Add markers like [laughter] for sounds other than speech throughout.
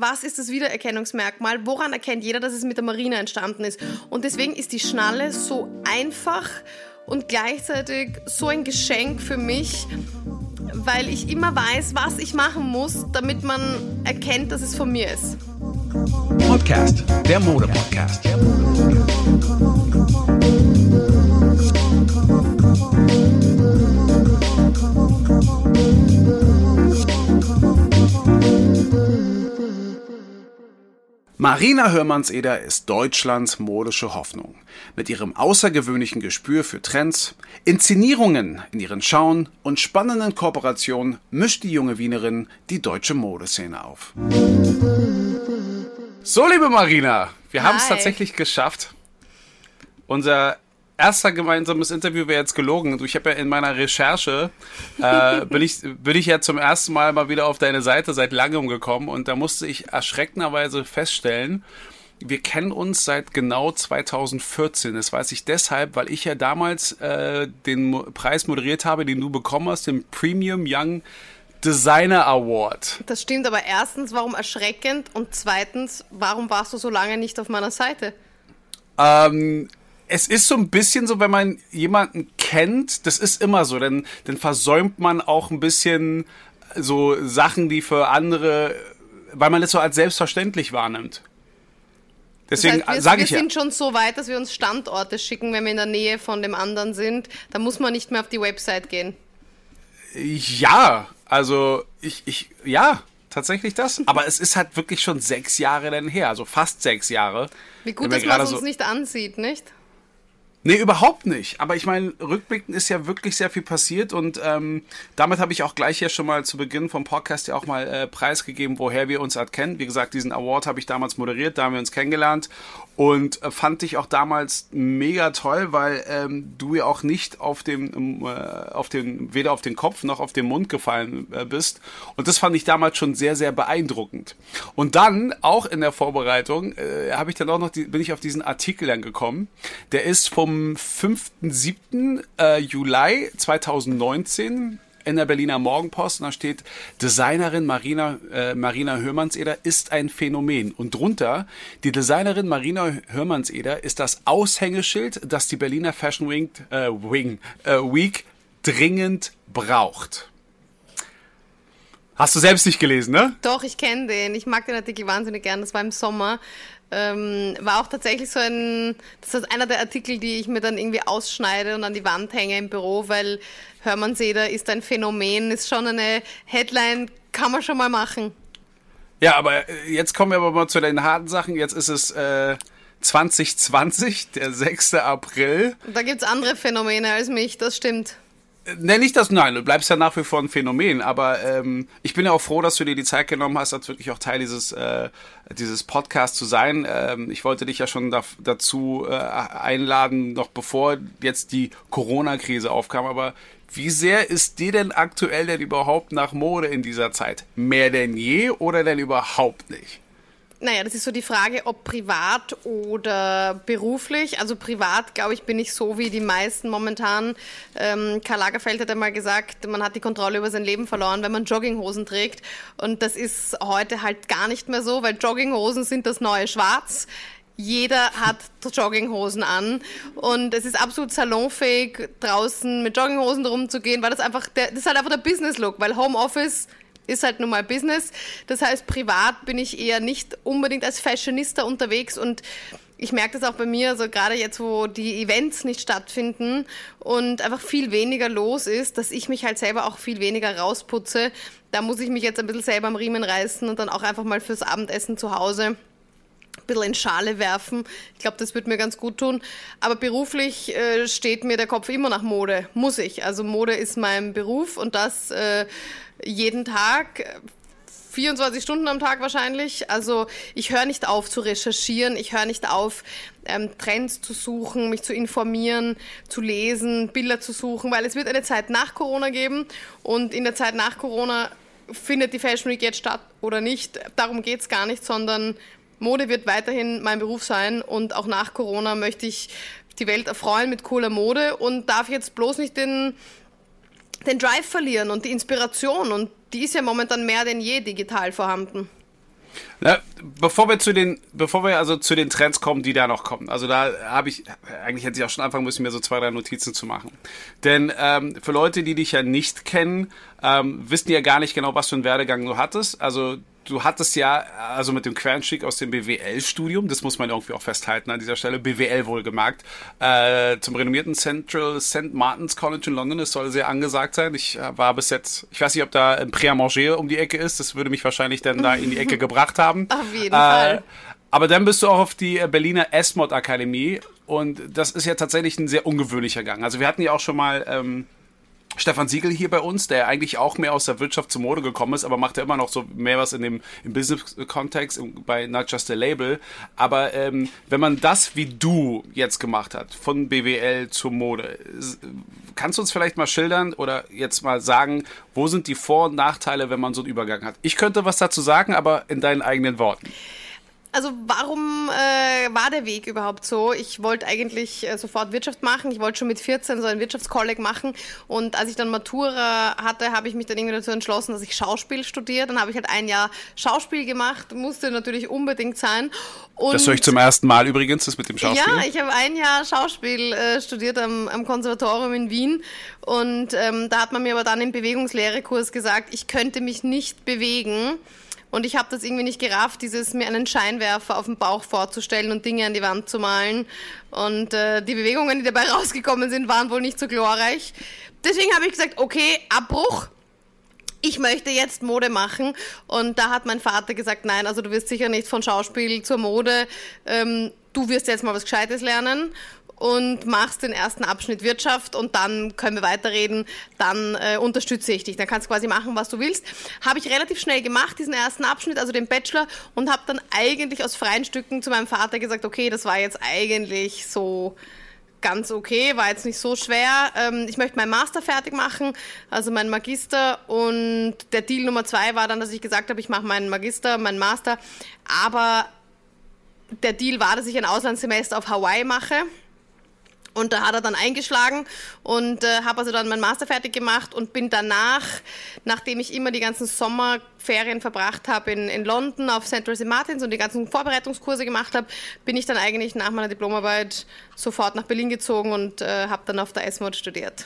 was ist das Wiedererkennungsmerkmal? Woran erkennt jeder, dass es mit der Marina entstanden ist? Und deswegen ist die Schnalle so einfach und gleichzeitig so ein Geschenk für mich, weil ich immer weiß, was ich machen muss, damit man erkennt, dass es von mir ist. Podcast, der Mode-Podcast. Der Marina Hörmannseder ist Deutschlands modische Hoffnung. Mit ihrem außergewöhnlichen Gespür für Trends, Inszenierungen in ihren Schauen und spannenden Kooperationen mischt die junge Wienerin die deutsche Modeszene auf. So, liebe Marina, wir haben es tatsächlich geschafft. Unser erster gemeinsames Interview wäre jetzt gelogen. Ich habe ja in meiner Recherche, äh, [laughs] bin, ich, bin ich ja zum ersten Mal mal wieder auf deine Seite seit langem gekommen und da musste ich erschreckenderweise feststellen, wir kennen uns seit genau 2014. Das weiß ich deshalb, weil ich ja damals äh, den Preis moderiert habe, den du bekommen hast, den Premium Young Designer Award. Das stimmt, aber erstens, warum erschreckend? Und zweitens, warum warst du so lange nicht auf meiner Seite? Ähm, es ist so ein bisschen so, wenn man jemanden kennt, das ist immer so, denn dann versäumt man auch ein bisschen so Sachen, die für andere, weil man das so als selbstverständlich wahrnimmt. Deswegen das heißt, sage ich Wir sind schon so weit, dass wir uns Standorte schicken, wenn wir in der Nähe von dem anderen sind. Da muss man nicht mehr auf die Website gehen. Ja, also ich, ich, ja, tatsächlich das. Aber es ist halt wirklich schon sechs Jahre dann her, also fast sechs Jahre. Wie gut, dass man es uns so nicht ansieht, nicht? Nee, überhaupt nicht. Aber ich meine, rückblickend ist ja wirklich sehr viel passiert und ähm, damit habe ich auch gleich ja schon mal zu Beginn vom Podcast ja auch mal äh, preisgegeben, woher wir uns halt kennen. Wie gesagt, diesen Award habe ich damals moderiert, da haben wir uns kennengelernt und äh, fand ich auch damals mega toll, weil ähm, du ja auch nicht auf dem, äh, auf den, weder auf den Kopf noch auf den Mund gefallen äh, bist. Und das fand ich damals schon sehr, sehr beeindruckend. Und dann, auch in der Vorbereitung, äh, habe ich dann auch noch, die, bin ich auf diesen Artikel dann gekommen. Der ist vom 5.7. Äh, Juli 2019 in der Berliner Morgenpost und da steht, Designerin Marina, äh, Marina Hörmannseder ist ein Phänomen. Und drunter, die Designerin Marina Hörmannseder ist das Aushängeschild, das die Berliner Fashion Week, äh, Wing, äh, Week dringend braucht. Hast du selbst nicht gelesen, ne? Doch, ich kenne den. Ich mag den Artikel wahnsinnig gern. Das war im Sommer. Ähm, war auch tatsächlich so ein, das ist einer der Artikel, die ich mir dann irgendwie ausschneide und an die Wand hänge im Büro, weil Hörmannseder ist ein Phänomen, ist schon eine Headline, kann man schon mal machen. Ja, aber äh, jetzt kommen wir aber mal zu den harten Sachen. Jetzt ist es äh, 2020, der 6. April. Da gibt es andere Phänomene als mich, das stimmt. Nenne ich das, nein, du bleibst ja nach wie vor ein Phänomen, aber ähm, ich bin ja auch froh, dass du dir die Zeit genommen hast, als wirklich auch Teil dieses, äh, dieses Podcasts zu sein. Ähm, ich wollte dich ja schon da, dazu äh, einladen, noch bevor jetzt die Corona-Krise aufkam, aber wie sehr ist dir denn aktuell denn überhaupt nach Mode in dieser Zeit? Mehr denn je oder denn überhaupt nicht? Naja, das ist so die Frage, ob privat oder beruflich. Also privat, glaube ich, bin ich so wie die meisten momentan. Ähm, Karl Lagerfeld hat einmal gesagt, man hat die Kontrolle über sein Leben verloren, wenn man Jogginghosen trägt. Und das ist heute halt gar nicht mehr so, weil Jogginghosen sind das neue Schwarz. Jeder hat Jogginghosen an und es ist absolut salonfähig, draußen mit Jogginghosen rumzugehen, weil das einfach, der, das ist halt einfach der Business-Look, weil Homeoffice ist halt nun mal Business. Das heißt, privat bin ich eher nicht unbedingt als Fashionista unterwegs und ich merke das auch bei mir, also gerade jetzt, wo die Events nicht stattfinden und einfach viel weniger los ist, dass ich mich halt selber auch viel weniger rausputze. Da muss ich mich jetzt ein bisschen selber am Riemen reißen und dann auch einfach mal fürs Abendessen zu Hause ein bisschen in Schale werfen. Ich glaube, das wird mir ganz gut tun. Aber beruflich äh, steht mir der Kopf immer nach Mode. Muss ich. Also Mode ist mein Beruf und das äh, jeden Tag. 24 Stunden am Tag wahrscheinlich. Also ich höre nicht auf zu recherchieren, ich höre nicht auf, ähm, Trends zu suchen, mich zu informieren, zu lesen, Bilder zu suchen, weil es wird eine Zeit nach Corona geben und in der Zeit nach Corona findet die Fashion Week jetzt statt oder nicht. Darum geht es gar nicht, sondern Mode wird weiterhin mein Beruf sein und auch nach Corona möchte ich die Welt erfreuen mit cooler Mode und darf jetzt bloß nicht den den Drive verlieren und die Inspiration und die ist ja momentan mehr denn je digital vorhanden. Na, bevor wir zu den, bevor wir also zu den Trends kommen, die da noch kommen. Also da habe ich, eigentlich hätte ich auch schon anfangen müssen, mir so zwei, drei Notizen zu machen. Denn ähm, für Leute, die dich ja nicht kennen, ähm, wissen ja gar nicht genau, was für einen Werdegang du hattest. Also du hattest ja, also mit dem Quernschick aus dem BWL-Studium, das muss man irgendwie auch festhalten an dieser Stelle, BWL wohlgemerkt, äh, zum renommierten Central St. Martin's College in London. Das soll sehr angesagt sein. Ich äh, war bis jetzt, ich weiß nicht, ob da ein Pré-à-Manger um die Ecke ist. Das würde mich wahrscheinlich dann da in die Ecke [laughs] gebracht haben. Auf jeden äh, Fall. Aber dann bist du auch auf die Berliner S-Mod Akademie und das ist ja tatsächlich ein sehr ungewöhnlicher Gang. Also wir hatten ja auch schon mal ähm, Stefan Siegel hier bei uns, der eigentlich auch mehr aus der Wirtschaft zur Mode gekommen ist, aber macht ja immer noch so mehr was in dem im Business-Kontext bei Not Just a Label. Aber ähm, wenn man das wie du jetzt gemacht hat, von BWL zur Mode, kannst du uns vielleicht mal schildern oder jetzt mal sagen, wo sind die Vor- und Nachteile, wenn man so einen Übergang hat? Ich könnte was dazu sagen, aber in deinen eigenen Worten. Also warum äh, war der Weg überhaupt so? Ich wollte eigentlich äh, sofort Wirtschaft machen. Ich wollte schon mit 14 so ein Wirtschaftskolleg machen. Und als ich dann Matura hatte, habe ich mich dann irgendwie dazu entschlossen, dass ich Schauspiel studiere. Dann habe ich halt ein Jahr Schauspiel gemacht. Musste natürlich unbedingt sein. Und das höre ich zum ersten Mal übrigens, das mit dem Schauspiel. Ja, ich habe ein Jahr Schauspiel äh, studiert am, am Konservatorium in Wien. Und ähm, da hat man mir aber dann im Bewegungslehrekurs gesagt, ich könnte mich nicht bewegen und ich habe das irgendwie nicht gerafft, dieses mir einen Scheinwerfer auf dem Bauch vorzustellen und Dinge an die Wand zu malen. Und äh, die Bewegungen, die dabei [laughs] rausgekommen sind, waren wohl nicht so glorreich. Deswegen habe ich gesagt, okay, Abbruch. Ich möchte jetzt Mode machen. Und da hat mein Vater gesagt, nein, also du wirst sicher nicht von Schauspiel zur Mode. Ähm, du wirst jetzt mal was Gescheites lernen und machst den ersten Abschnitt Wirtschaft und dann können wir weiterreden, dann äh, unterstütze ich dich. Dann kannst du quasi machen, was du willst. Habe ich relativ schnell gemacht, diesen ersten Abschnitt, also den Bachelor, und habe dann eigentlich aus freien Stücken zu meinem Vater gesagt, okay, das war jetzt eigentlich so ganz okay, war jetzt nicht so schwer. Ähm, ich möchte meinen Master fertig machen, also meinen Magister. Und der Deal Nummer zwei war dann, dass ich gesagt habe, ich mache meinen Magister, meinen Master. Aber der Deal war, dass ich ein Auslandssemester auf Hawaii mache. Und da hat er dann eingeschlagen und äh, habe also dann meinen Master fertig gemacht und bin danach, nachdem ich immer die ganzen Sommerferien verbracht habe in, in London auf Central St. Martins und die ganzen Vorbereitungskurse gemacht habe, bin ich dann eigentlich nach meiner Diplomarbeit sofort nach Berlin gezogen und äh, habe dann auf der S-Mod studiert.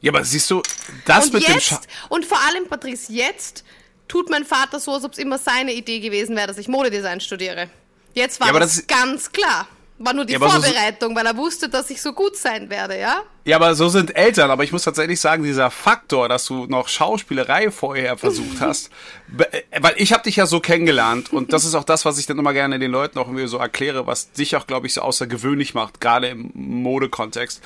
Ja, aber siehst du, das und mit jetzt, dem Scha Und vor allem, Patrice, jetzt tut mein Vater so, als ob es immer seine Idee gewesen wäre, dass ich Modedesign studiere. Jetzt war ja, das, das ganz klar. War nur die ja, Vorbereitung, so weil er wusste, dass ich so gut sein werde, ja? Ja, aber so sind Eltern. Aber ich muss tatsächlich sagen, dieser Faktor, dass du noch Schauspielerei vorher versucht hast, [laughs] äh, weil ich habe dich ja so kennengelernt und das ist auch das, was ich dann immer gerne den Leuten auch irgendwie so erkläre, was dich auch, glaube ich, so außergewöhnlich macht, gerade im Modekontext.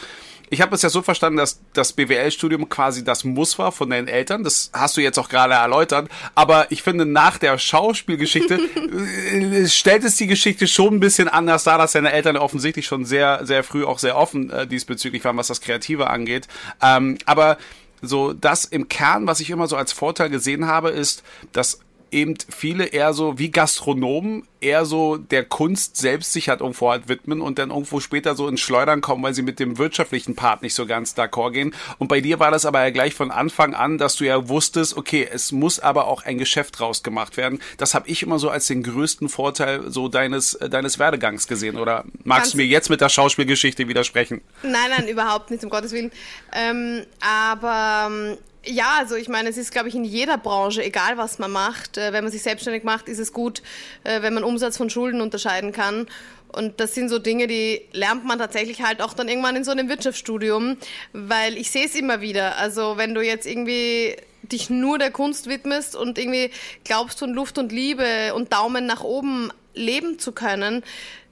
Ich habe es ja so verstanden, dass das BWL-Studium quasi das Muss war von deinen Eltern. Das hast du jetzt auch gerade erläutert. Aber ich finde, nach der Schauspielgeschichte [laughs] äh, stellt es die Geschichte schon ein bisschen anders dar, dass deine Eltern offensichtlich schon sehr, sehr früh auch sehr offen äh, diesbezüglich waren, was das Kreative angeht. Ähm, aber so das im Kern, was ich immer so als Vorteil gesehen habe, ist, dass eben viele eher so wie Gastronomen eher so der Kunst selbst sich halt irgendwo halt widmen und dann irgendwo später so ins Schleudern kommen, weil sie mit dem wirtschaftlichen Part nicht so ganz d'accord gehen. Und bei dir war das aber ja gleich von Anfang an, dass du ja wusstest, okay, es muss aber auch ein Geschäft draus gemacht werden. Das habe ich immer so als den größten Vorteil so deines, äh, deines Werdegangs gesehen. Oder magst du mir jetzt mit der Schauspielgeschichte widersprechen? Nein, nein, überhaupt nicht, um Gottes Willen. Ähm, aber ähm, ja, also ich meine, es ist, glaube ich, in jeder Branche, egal was man macht, äh, wenn man sich selbstständig macht, ist es gut, äh, wenn man Umsatz von Schulden unterscheiden kann. Und das sind so Dinge, die lernt man tatsächlich halt auch dann irgendwann in so einem Wirtschaftsstudium, weil ich sehe es immer wieder. Also wenn du jetzt irgendwie dich nur der Kunst widmest und irgendwie glaubst von Luft und Liebe und Daumen nach oben leben zu können,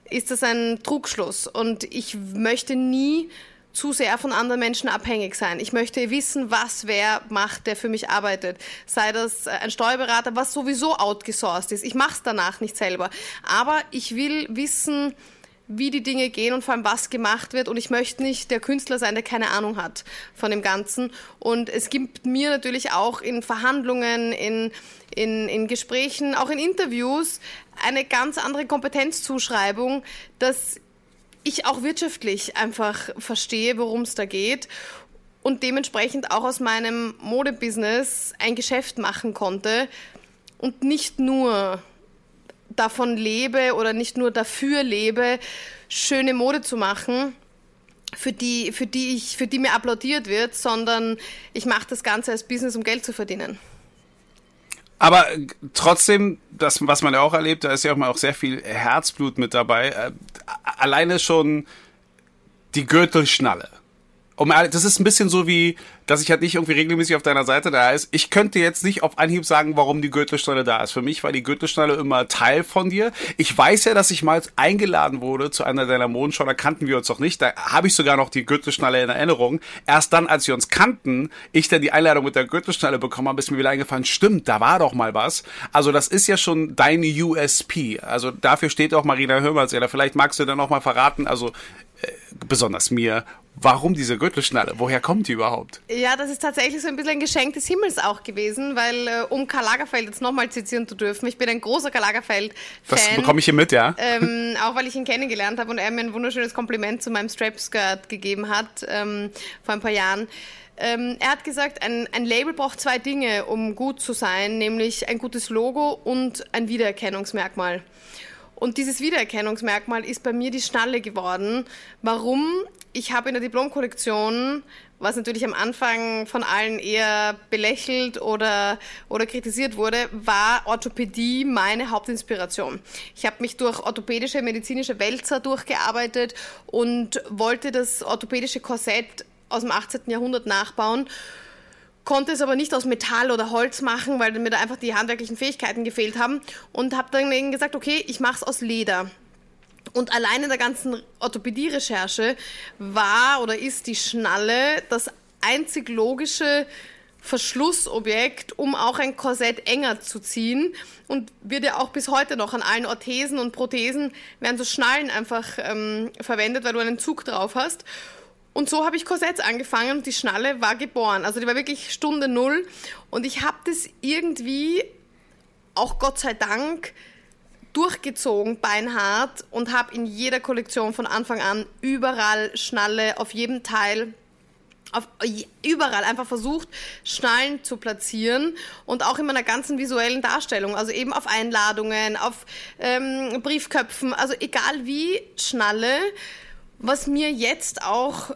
ist das ein Trugschluss. Und ich möchte nie zu sehr von anderen Menschen abhängig sein. Ich möchte wissen, was wer macht, der für mich arbeitet. Sei das äh, ein Steuerberater, was sowieso outgesourced ist. Ich mache es danach nicht selber. Aber ich will wissen, wie die Dinge gehen und vor allem was gemacht wird. Und ich möchte nicht der Künstler sein, der keine Ahnung hat von dem Ganzen. Und es gibt mir natürlich auch in Verhandlungen, in, in, in Gesprächen, auch in Interviews eine ganz andere Kompetenzzuschreibung, dass ich auch wirtschaftlich einfach verstehe, worum es da geht und dementsprechend auch aus meinem Modebusiness ein Geschäft machen konnte und nicht nur davon lebe oder nicht nur dafür lebe, schöne Mode zu machen, für die, für die ich, für die mir applaudiert wird, sondern ich mache das Ganze als Business, um Geld zu verdienen. Aber trotzdem, das, was man ja auch erlebt, da ist ja auch mal auch sehr viel Herzblut mit dabei. Äh, alleine schon die Gürtelschnalle um, das ist ein bisschen so wie, dass ich halt nicht irgendwie regelmäßig auf deiner Seite da ist. Ich könnte jetzt nicht auf Anhieb sagen, warum die Gürtelschnalle da ist. Für mich war die Gürtelschnalle immer Teil von dir. Ich weiß ja, dass ich mal eingeladen wurde zu einer deiner Modenschau, da kannten wir uns noch nicht. Da habe ich sogar noch die Gürtelschnalle in Erinnerung. Erst dann, als wir uns kannten, ich dann die Einladung mit der Gürtelschnalle bekommen habe, ist mir wieder eingefallen, stimmt, da war doch mal was. Also das ist ja schon dein USP. Also dafür steht auch Marina Hörmals. Ja, vielleicht magst du dann noch mal verraten, also äh, besonders mir, Warum diese Gürtelschnalle? Woher kommt die überhaupt? Ja, das ist tatsächlich so ein bisschen ein Geschenk des Himmels auch gewesen, weil äh, um Karl Lagerfeld jetzt nochmal zitieren zu dürfen, ich bin ein großer Karl Lagerfeld-Fan. Das bekomme ich hier mit, ja. Ähm, auch weil ich ihn kennengelernt habe und er mir ein wunderschönes Kompliment zu meinem Strap-Skirt gegeben hat ähm, vor ein paar Jahren. Ähm, er hat gesagt, ein, ein Label braucht zwei Dinge, um gut zu sein, nämlich ein gutes Logo und ein Wiedererkennungsmerkmal. Und dieses Wiedererkennungsmerkmal ist bei mir die Schnalle geworden. Warum? Ich habe in der Diplomkollektion, was natürlich am Anfang von allen eher belächelt oder, oder kritisiert wurde, war Orthopädie meine Hauptinspiration. Ich habe mich durch orthopädische, medizinische Wälzer durchgearbeitet und wollte das orthopädische Korsett aus dem 18. Jahrhundert nachbauen konnte es aber nicht aus Metall oder Holz machen, weil mir da einfach die handwerklichen Fähigkeiten gefehlt haben und habe dann eben gesagt, okay, ich mache es aus Leder. Und allein in der ganzen Orthopädie-Recherche war oder ist die Schnalle das einzig logische Verschlussobjekt, um auch ein Korsett enger zu ziehen. Und wird ja auch bis heute noch an allen Orthesen und Prothesen werden so Schnallen einfach ähm, verwendet, weil du einen Zug drauf hast. Und so habe ich Korsetts angefangen und die Schnalle war geboren. Also die war wirklich Stunde Null. Und ich habe das irgendwie, auch Gott sei Dank, durchgezogen, beinhart und habe in jeder Kollektion von Anfang an überall Schnalle auf jedem Teil auf, überall einfach versucht, Schnallen zu platzieren und auch in meiner ganzen visuellen Darstellung, also eben auf Einladungen, auf ähm, Briefköpfen, also egal wie Schnalle, was mir jetzt auch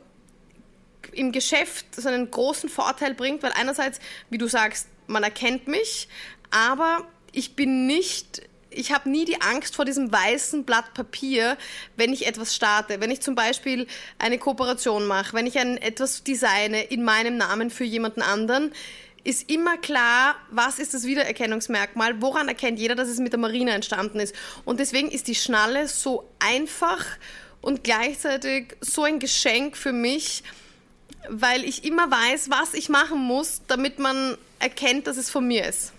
im Geschäft so einen großen Vorteil bringt, weil einerseits, wie du sagst, man erkennt mich, aber ich bin nicht ich habe nie die Angst vor diesem weißen Blatt Papier, wenn ich etwas starte. Wenn ich zum Beispiel eine Kooperation mache, wenn ich ein, etwas designe in meinem Namen für jemanden anderen, ist immer klar, was ist das Wiedererkennungsmerkmal, woran erkennt jeder, dass es mit der Marine entstanden ist. Und deswegen ist die Schnalle so einfach und gleichzeitig so ein Geschenk für mich, weil ich immer weiß, was ich machen muss, damit man erkennt, dass es von mir ist.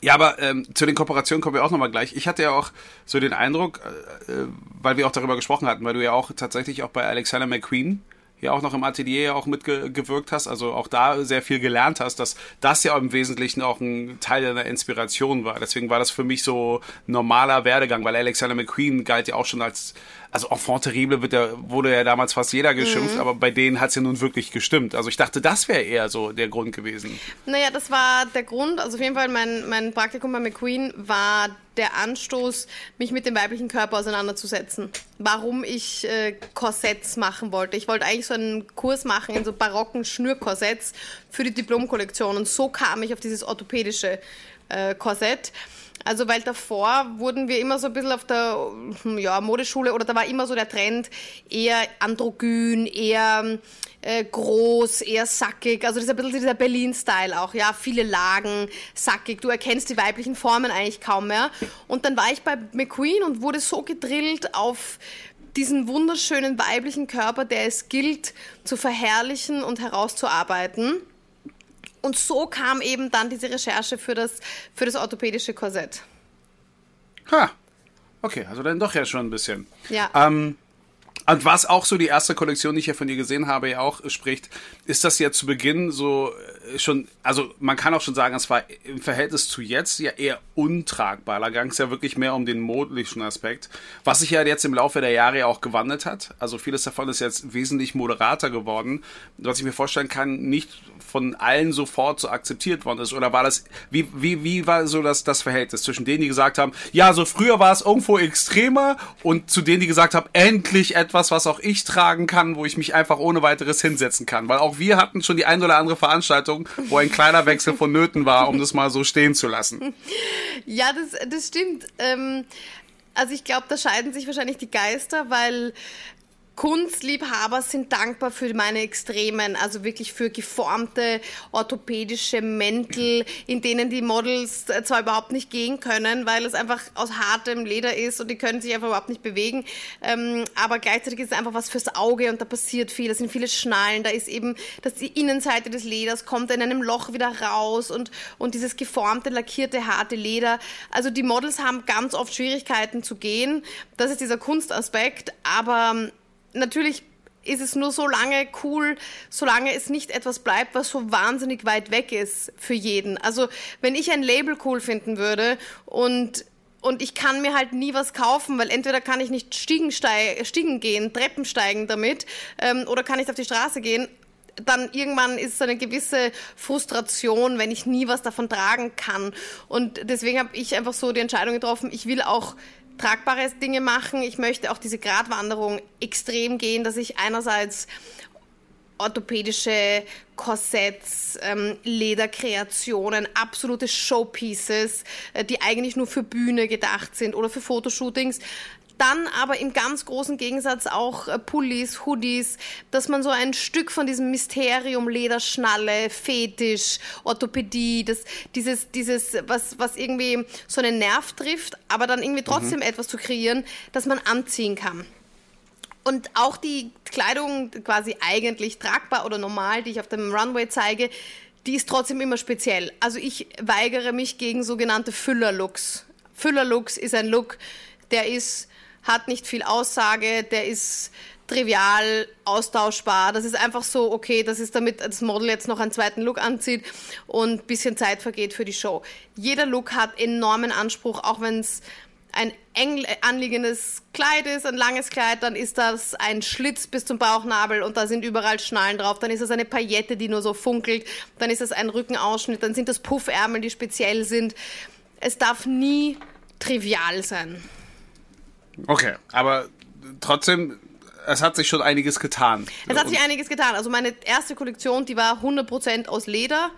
Ja, aber ähm, zu den Kooperationen kommen wir auch nochmal gleich. Ich hatte ja auch so den Eindruck, äh, äh, weil wir auch darüber gesprochen hatten, weil du ja auch tatsächlich auch bei Alexander McQueen ja auch noch im Atelier auch mitgewirkt hast, also auch da sehr viel gelernt hast, dass das ja im Wesentlichen auch ein Teil deiner Inspiration war. Deswegen war das für mich so normaler Werdegang, weil Alexander McQueen galt ja auch schon als also Enfant terrible wird ja, wurde ja damals fast jeder geschimpft, mhm. aber bei denen hat es ja nun wirklich gestimmt. Also ich dachte, das wäre eher so der Grund gewesen. Naja, das war der Grund. Also auf jeden Fall, mein, mein Praktikum bei McQueen war der Anstoß, mich mit dem weiblichen Körper auseinanderzusetzen. Warum ich äh, Korsetts machen wollte. Ich wollte eigentlich so einen Kurs machen in so barocken Schnürkorsetts für die Diplomkollektion. Und so kam ich auf dieses orthopädische äh, Korsett. Also weil davor wurden wir immer so ein bisschen auf der ja, Modeschule oder da war immer so der Trend eher androgyn, eher äh, groß, eher sackig. Also das ist ein bisschen dieser Berlin-Style auch, ja, viele Lagen, sackig. Du erkennst die weiblichen Formen eigentlich kaum mehr. Und dann war ich bei McQueen und wurde so gedrillt auf diesen wunderschönen weiblichen Körper, der es gilt zu verherrlichen und herauszuarbeiten. Und so kam eben dann diese Recherche für das, für das orthopädische Korsett. Ha, okay, also dann doch ja schon ein bisschen. Ja. Ähm, Und was auch so die erste Kollektion, die ich ja von dir gesehen habe, ja auch spricht, ist das ja zu Beginn so äh, schon, also man kann auch schon sagen, es war im Verhältnis zu jetzt ja eher untragbar. Da ging es ja wirklich mehr um den modischen Aspekt, was sich ja jetzt im Laufe der Jahre ja auch gewandelt hat. Also vieles davon ist jetzt wesentlich moderater geworden, was ich mir vorstellen kann, nicht von allen sofort so akzeptiert worden ist. Oder war das, wie, wie, wie war so das, das Verhältnis zwischen denen, die gesagt haben, ja, so früher war es irgendwo extremer und zu denen, die gesagt haben, endlich etwas was auch ich tragen kann, wo ich mich einfach ohne weiteres hinsetzen kann. Weil auch wir hatten schon die ein oder andere Veranstaltung, wo ein kleiner Wechsel vonnöten war, um das mal so stehen zu lassen. Ja, das, das stimmt. Ähm, also ich glaube, da scheiden sich wahrscheinlich die Geister, weil Kunstliebhaber sind dankbar für meine Extremen, also wirklich für geformte orthopädische Mäntel, in denen die Models zwar überhaupt nicht gehen können, weil es einfach aus hartem Leder ist und die können sich einfach überhaupt nicht bewegen, ähm, aber gleichzeitig ist es einfach was fürs Auge und da passiert viel, da sind viele Schnallen, da ist eben, dass die Innenseite des Leders kommt in einem Loch wieder raus und, und dieses geformte, lackierte, harte Leder. Also die Models haben ganz oft Schwierigkeiten zu gehen, das ist dieser Kunstaspekt, aber natürlich ist es nur so lange cool, solange es nicht etwas bleibt, was so wahnsinnig weit weg ist für jeden. Also wenn ich ein Label cool finden würde und und ich kann mir halt nie was kaufen, weil entweder kann ich nicht Stiegen, Stiegen gehen, Treppen steigen damit, ähm, oder kann ich auf die Straße gehen. Dann irgendwann ist es eine gewisse Frustration, wenn ich nie was davon tragen kann. Und deswegen habe ich einfach so die Entscheidung getroffen, ich will auch tragbare Dinge machen. Ich möchte auch diese Gratwanderung extrem gehen, dass ich einerseits orthopädische Korsetts, ähm, Lederkreationen, absolute Showpieces, äh, die eigentlich nur für Bühne gedacht sind oder für Fotoshootings, dann aber im ganz großen Gegensatz auch äh, Pullis, Hoodies, dass man so ein Stück von diesem Mysterium, Lederschnalle, Fetisch, Orthopädie, das, dieses, dieses, was, was irgendwie so einen Nerv trifft, aber dann irgendwie trotzdem mhm. etwas zu kreieren, das man anziehen kann. Und auch die Kleidung quasi eigentlich tragbar oder normal, die ich auf dem Runway zeige, die ist trotzdem immer speziell. Also ich weigere mich gegen sogenannte Füllerlooks. Füllerlooks ist ein Look, der ist hat nicht viel Aussage, der ist trivial, austauschbar. Das ist einfach so, okay, das ist damit das Model jetzt noch einen zweiten Look anzieht und ein bisschen Zeit vergeht für die Show. Jeder Look hat enormen Anspruch, auch wenn es ein eng anliegendes Kleid ist, ein langes Kleid, dann ist das ein Schlitz bis zum Bauchnabel und da sind überall Schnallen drauf. Dann ist es eine Paillette, die nur so funkelt. Dann ist es ein Rückenausschnitt. Dann sind das Puffärmel, die speziell sind. Es darf nie trivial sein. Okay, aber trotzdem, es hat sich schon einiges getan. Es hat sich einiges getan. Also meine erste Kollektion, die war 100% aus Leder.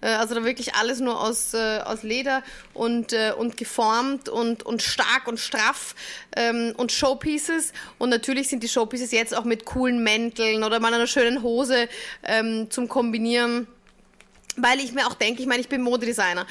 Äh, also da wirklich alles nur aus, äh, aus Leder und, äh, und geformt und, und stark und straff ähm, und Showpieces. Und natürlich sind die Showpieces jetzt auch mit coolen Mänteln oder mal einer schönen Hose ähm, zum Kombinieren. Weil ich mir auch denke, ich meine, ich bin Modedesigner.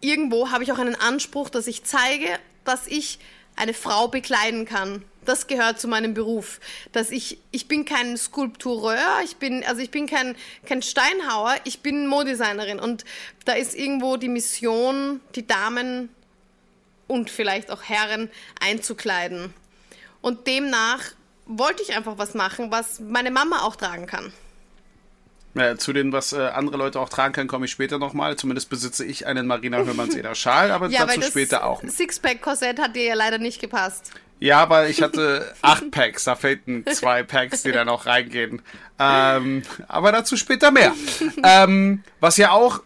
Irgendwo habe ich auch einen Anspruch, dass ich zeige, dass ich eine Frau bekleiden kann. Das gehört zu meinem Beruf. Dass ich, ich bin kein Skulptureur, ich bin, also ich bin kein, kein Steinhauer, ich bin Modesignerin. Und da ist irgendwo die Mission, die Damen und vielleicht auch Herren einzukleiden. Und demnach wollte ich einfach was machen, was meine Mama auch tragen kann. Ja, zu den, was äh, andere Leute auch tragen können, komme ich später nochmal. Zumindest besitze ich einen Marina Hörmannseder Schal, aber ja, dazu später auch. Sixpack-Korsett hat dir ja leider nicht gepasst. Ja, weil ich hatte [laughs] acht Packs, da fehlten zwei Packs, die da noch reingehen. Ähm, aber dazu später mehr. [laughs] ähm, was ja auch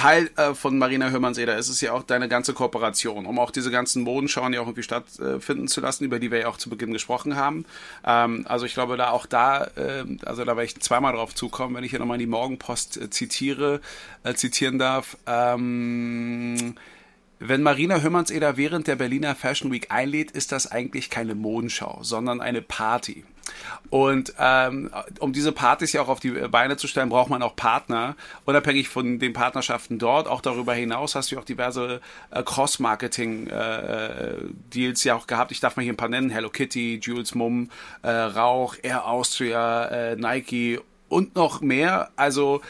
Teil äh, von Marina Hörmannseder ist es ja auch deine ganze Kooperation, um auch diese ganzen Modenschauen ja auch irgendwie stattfinden äh, zu lassen, über die wir ja auch zu Beginn gesprochen haben. Ähm, also ich glaube, da auch da, äh, also da werde ich zweimal drauf zukommen, wenn ich hier nochmal die Morgenpost äh, zitiere, äh, zitieren darf. Ähm, wenn Marina Hörmannseder während der Berliner Fashion Week einlädt, ist das eigentlich keine Modenschau, sondern eine Party. Und ähm, um diese Partys ja auch auf die Beine zu stellen, braucht man auch Partner. Unabhängig von den Partnerschaften dort, auch darüber hinaus hast du auch diverse äh, Cross-Marketing-Deals äh, ja auch gehabt. Ich darf mal hier ein paar nennen. Hello Kitty, Jules Mumm, äh, Rauch, Air Austria, äh, Nike und noch mehr. Also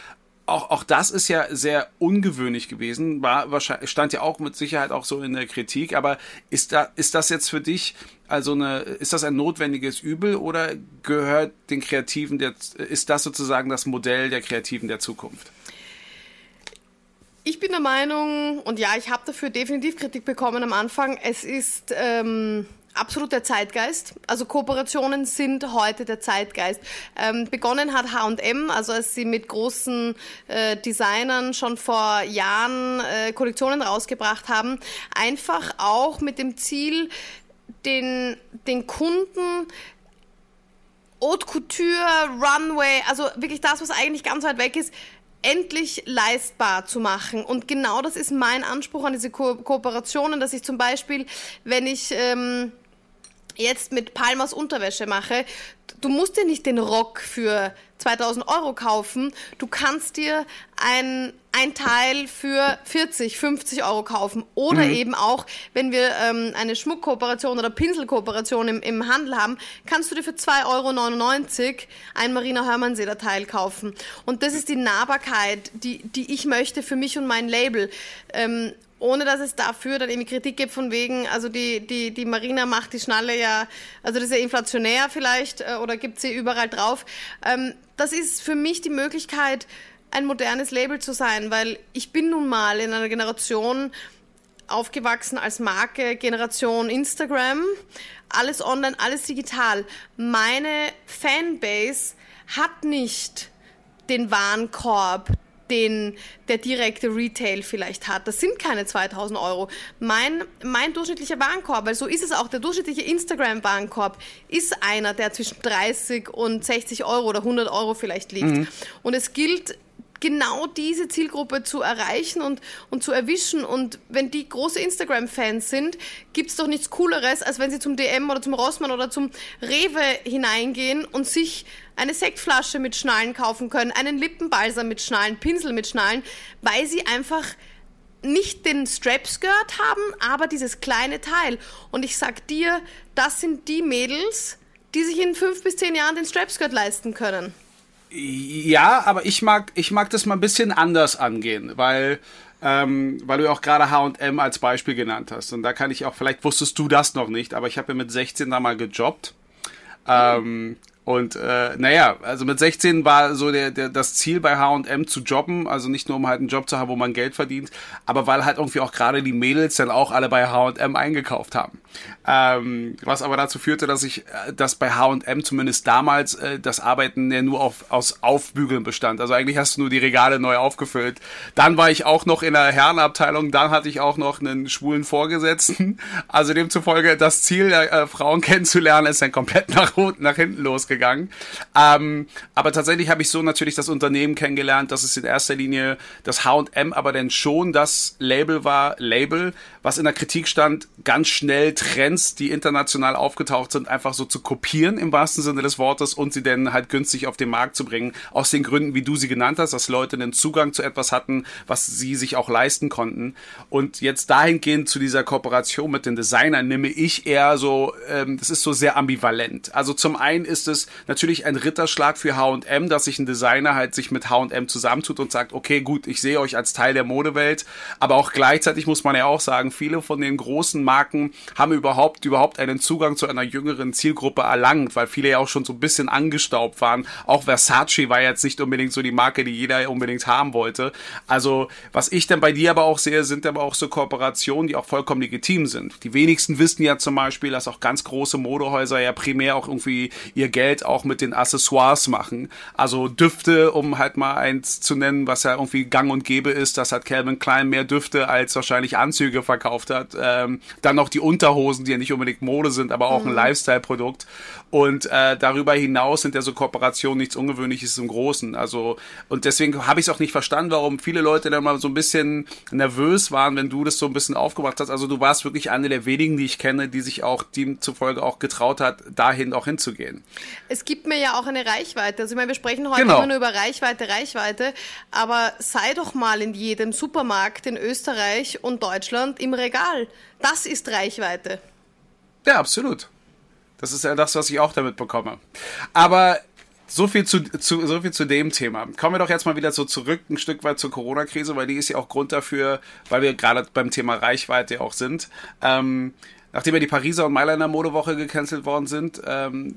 auch, auch das ist ja sehr ungewöhnlich gewesen, war wahrscheinlich, stand ja auch mit Sicherheit auch so in der Kritik, aber ist da, ist das jetzt für dich also eine, ist das ein notwendiges Übel oder gehört den Kreativen der, ist das sozusagen das Modell der Kreativen der Zukunft? Ich bin der Meinung, und ja, ich habe dafür definitiv Kritik bekommen am Anfang, es ist ähm, absolut der Zeitgeist. Also Kooperationen sind heute der Zeitgeist. Ähm, begonnen hat H&M, also als sie mit großen äh, Designern schon vor Jahren äh, Kollektionen rausgebracht haben, einfach auch mit dem Ziel, den, den Kunden Haute Couture, Runway, also wirklich das, was eigentlich ganz weit weg ist, endlich leistbar zu machen. Und genau das ist mein Anspruch an diese Ko Kooperationen, dass ich zum Beispiel, wenn ich ähm, jetzt mit Palmas Unterwäsche mache, du musst dir nicht den Rock für 2000 Euro kaufen. Du kannst dir ein, ein Teil für 40, 50 Euro kaufen. Oder mhm. eben auch, wenn wir ähm, eine Schmuckkooperation oder Pinselkooperation im, im Handel haben, kannst du dir für 2,99 Euro ein Marina Hörmannseder Teil kaufen. Und das ist die Nahbarkeit, die, die ich möchte für mich und mein Label. Ähm, ohne dass es dafür dann irgendwie Kritik gibt von wegen, also die, die, die Marina macht die Schnalle ja, also das ist ja inflationär vielleicht äh, oder gibt sie überall drauf. Ähm, das ist für mich die Möglichkeit, ein modernes Label zu sein, weil ich bin nun mal in einer Generation aufgewachsen als Marke, Generation Instagram, alles online, alles digital. Meine Fanbase hat nicht den Warenkorb, den der direkte Retail vielleicht hat. Das sind keine 2000 Euro. Mein, mein durchschnittlicher Warenkorb, weil so ist es auch, der durchschnittliche Instagram-Warenkorb ist einer, der zwischen 30 und 60 Euro oder 100 Euro vielleicht liegt. Mhm. Und es gilt genau diese Zielgruppe zu erreichen und, und zu erwischen. Und wenn die große Instagram-Fans sind, gibt es doch nichts Cooleres, als wenn sie zum DM oder zum Rossmann oder zum Rewe hineingehen und sich eine Sektflasche mit Schnallen kaufen können, einen Lippenbalsam mit Schnallen, Pinsel mit Schnallen, weil sie einfach nicht den Strap-Skirt haben, aber dieses kleine Teil. Und ich sag dir, das sind die Mädels, die sich in fünf bis zehn Jahren den Strap-Skirt leisten können. Ja, aber ich mag, ich mag das mal ein bisschen anders angehen, weil, ähm, weil du ja auch gerade H&M als Beispiel genannt hast. Und da kann ich auch, vielleicht wusstest du das noch nicht, aber ich habe ja mit 16 da mal gejobbt. Ähm, und äh, naja, also mit 16 war so der, der, das Ziel bei HM zu jobben, also nicht nur um halt einen Job zu haben, wo man Geld verdient, aber weil halt irgendwie auch gerade die Mädels dann auch alle bei HM eingekauft haben. Ähm, was aber dazu führte, dass ich, äh, dass bei HM zumindest damals äh, das Arbeiten ja nur auf, aus Aufbügeln bestand. Also eigentlich hast du nur die Regale neu aufgefüllt. Dann war ich auch noch in der Herrenabteilung, dann hatte ich auch noch einen schwulen Vorgesetzten. Also demzufolge das Ziel, äh, Frauen [laughs] kennenzulernen, ist dann komplett nach, nach hinten losgegangen gegangen. Ähm, aber tatsächlich habe ich so natürlich das Unternehmen kennengelernt, dass es in erster Linie das H&M aber dann schon das Label war, Label, was in der Kritik stand, ganz schnell Trends, die international aufgetaucht sind, einfach so zu kopieren im wahrsten Sinne des Wortes und sie dann halt günstig auf den Markt zu bringen. Aus den Gründen, wie du sie genannt hast, dass Leute einen Zugang zu etwas hatten, was sie sich auch leisten konnten. Und jetzt dahingehend zu dieser Kooperation mit den Designern nehme ich eher so, ähm, das ist so sehr ambivalent. Also zum einen ist es natürlich ein Ritterschlag für H&M, dass sich ein Designer halt sich mit H&M zusammentut und sagt, okay, gut, ich sehe euch als Teil der Modewelt, aber auch gleichzeitig muss man ja auch sagen, viele von den großen Marken haben überhaupt überhaupt einen Zugang zu einer jüngeren Zielgruppe erlangt, weil viele ja auch schon so ein bisschen angestaubt waren. Auch Versace war jetzt nicht unbedingt so die Marke, die jeder unbedingt haben wollte. Also, was ich dann bei dir aber auch sehe, sind aber auch so Kooperationen, die auch vollkommen legitim sind. Die wenigsten wissen ja zum Beispiel, dass auch ganz große Modehäuser ja primär auch irgendwie ihr Geld Geld auch mit den Accessoires machen. Also Düfte, um halt mal eins zu nennen, was ja irgendwie gang und gäbe ist, dass hat Calvin Klein mehr Düfte als wahrscheinlich Anzüge verkauft hat. Ähm, dann noch die Unterhosen, die ja nicht unbedingt Mode sind, aber auch mhm. ein Lifestyle-Produkt. Und äh, darüber hinaus sind ja so Kooperationen nichts Ungewöhnliches im Großen. Also, und deswegen habe ich es auch nicht verstanden, warum viele Leute dann mal so ein bisschen nervös waren, wenn du das so ein bisschen aufgebracht hast. Also du warst wirklich eine der wenigen, die ich kenne, die sich auch demzufolge auch getraut hat, dahin auch hinzugehen. Es gibt mir ja auch eine Reichweite. Also ich meine, wir sprechen heute genau. immer nur über Reichweite, Reichweite, aber sei doch mal in jedem Supermarkt in Österreich und Deutschland im Regal. Das ist Reichweite. Ja, absolut. Das ist ja das, was ich auch damit bekomme. Aber so viel zu, zu, so viel zu dem Thema. Kommen wir doch jetzt mal wieder so zurück ein Stück weit zur Corona-Krise, weil die ist ja auch Grund dafür, weil wir gerade beim Thema Reichweite auch sind. Ähm, nachdem ja die Pariser und Mailänder Modewoche gecancelt worden sind, ähm,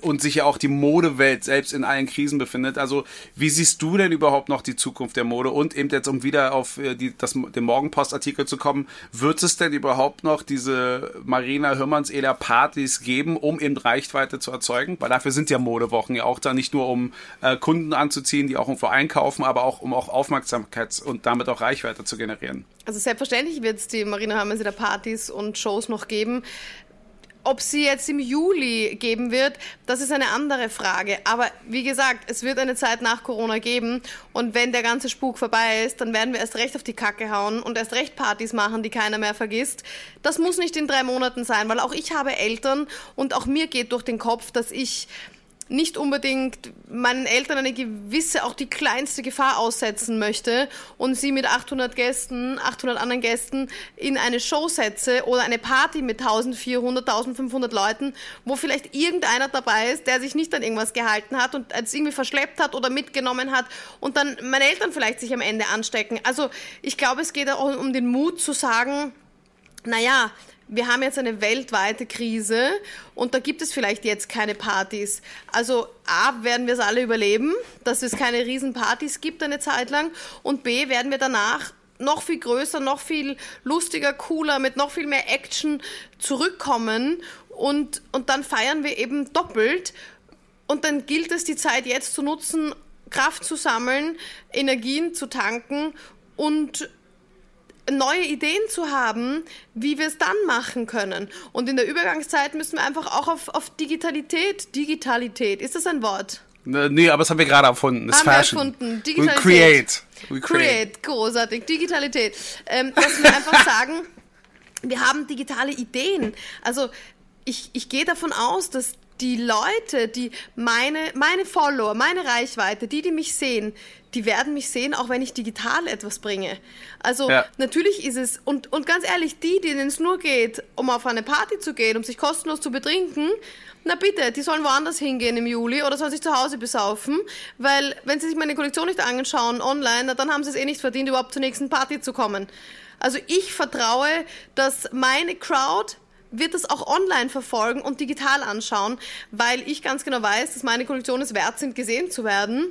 und sich ja auch die Modewelt selbst in allen Krisen befindet. Also wie siehst du denn überhaupt noch die Zukunft der Mode? Und eben jetzt, um wieder auf äh, die, das, den Morgenpost-Artikel zu kommen, wird es denn überhaupt noch diese Marina Hürmanns Eder Partys geben, um eben Reichweite zu erzeugen? Weil dafür sind ja Modewochen ja auch da nicht nur um äh, Kunden anzuziehen, die auch irgendwo einkaufen, aber auch um auch Aufmerksamkeit und damit auch Reichweite zu generieren. Also selbstverständlich wird es die Marina Hörmanns Eder Partys und Shows noch geben. Ob sie jetzt im Juli geben wird, das ist eine andere Frage. Aber wie gesagt, es wird eine Zeit nach Corona geben. Und wenn der ganze Spuk vorbei ist, dann werden wir erst recht auf die Kacke hauen und erst recht Partys machen, die keiner mehr vergisst. Das muss nicht in drei Monaten sein, weil auch ich habe Eltern und auch mir geht durch den Kopf, dass ich nicht unbedingt meinen Eltern eine gewisse, auch die kleinste Gefahr aussetzen möchte und sie mit 800 Gästen, 800 anderen Gästen in eine Show setze oder eine Party mit 1400, 1500 Leuten, wo vielleicht irgendeiner dabei ist, der sich nicht an irgendwas gehalten hat und es irgendwie verschleppt hat oder mitgenommen hat und dann meine Eltern vielleicht sich am Ende anstecken. Also ich glaube, es geht auch um den Mut zu sagen, naja, wir haben jetzt eine weltweite Krise und da gibt es vielleicht jetzt keine Partys. Also A, werden wir es alle überleben, dass es keine Riesenpartys gibt eine Zeit lang und B, werden wir danach noch viel größer, noch viel lustiger, cooler, mit noch viel mehr Action zurückkommen und, und dann feiern wir eben doppelt und dann gilt es, die Zeit jetzt zu nutzen, Kraft zu sammeln, Energien zu tanken und neue Ideen zu haben, wie wir es dann machen können. Und in der Übergangszeit müssen wir einfach auch auf, auf Digitalität, Digitalität, ist das ein Wort? Nee, aber das haben wir gerade erfunden. Das haben Fashion. wir erfunden. Digitalität. We create. We create. create. Großartig. Digitalität. Ähm, dass wir einfach [laughs] sagen, wir haben digitale Ideen. Also ich, ich gehe davon aus, dass die Leute, die meine, meine Follower, meine Reichweite, die, die mich sehen, die werden mich sehen, auch wenn ich digital etwas bringe. Also ja. natürlich ist es, und, und ganz ehrlich, die, denen es nur geht, um auf eine Party zu gehen, um sich kostenlos zu betrinken, na bitte, die sollen woanders hingehen im Juli oder sollen sich zu Hause besaufen, weil wenn sie sich meine Kollektion nicht anschauen online, dann haben sie es eh nicht verdient, überhaupt zur nächsten Party zu kommen. Also ich vertraue, dass meine Crowd wird es auch online verfolgen und digital anschauen, weil ich ganz genau weiß, dass meine Kollektionen es wert sind, gesehen zu werden.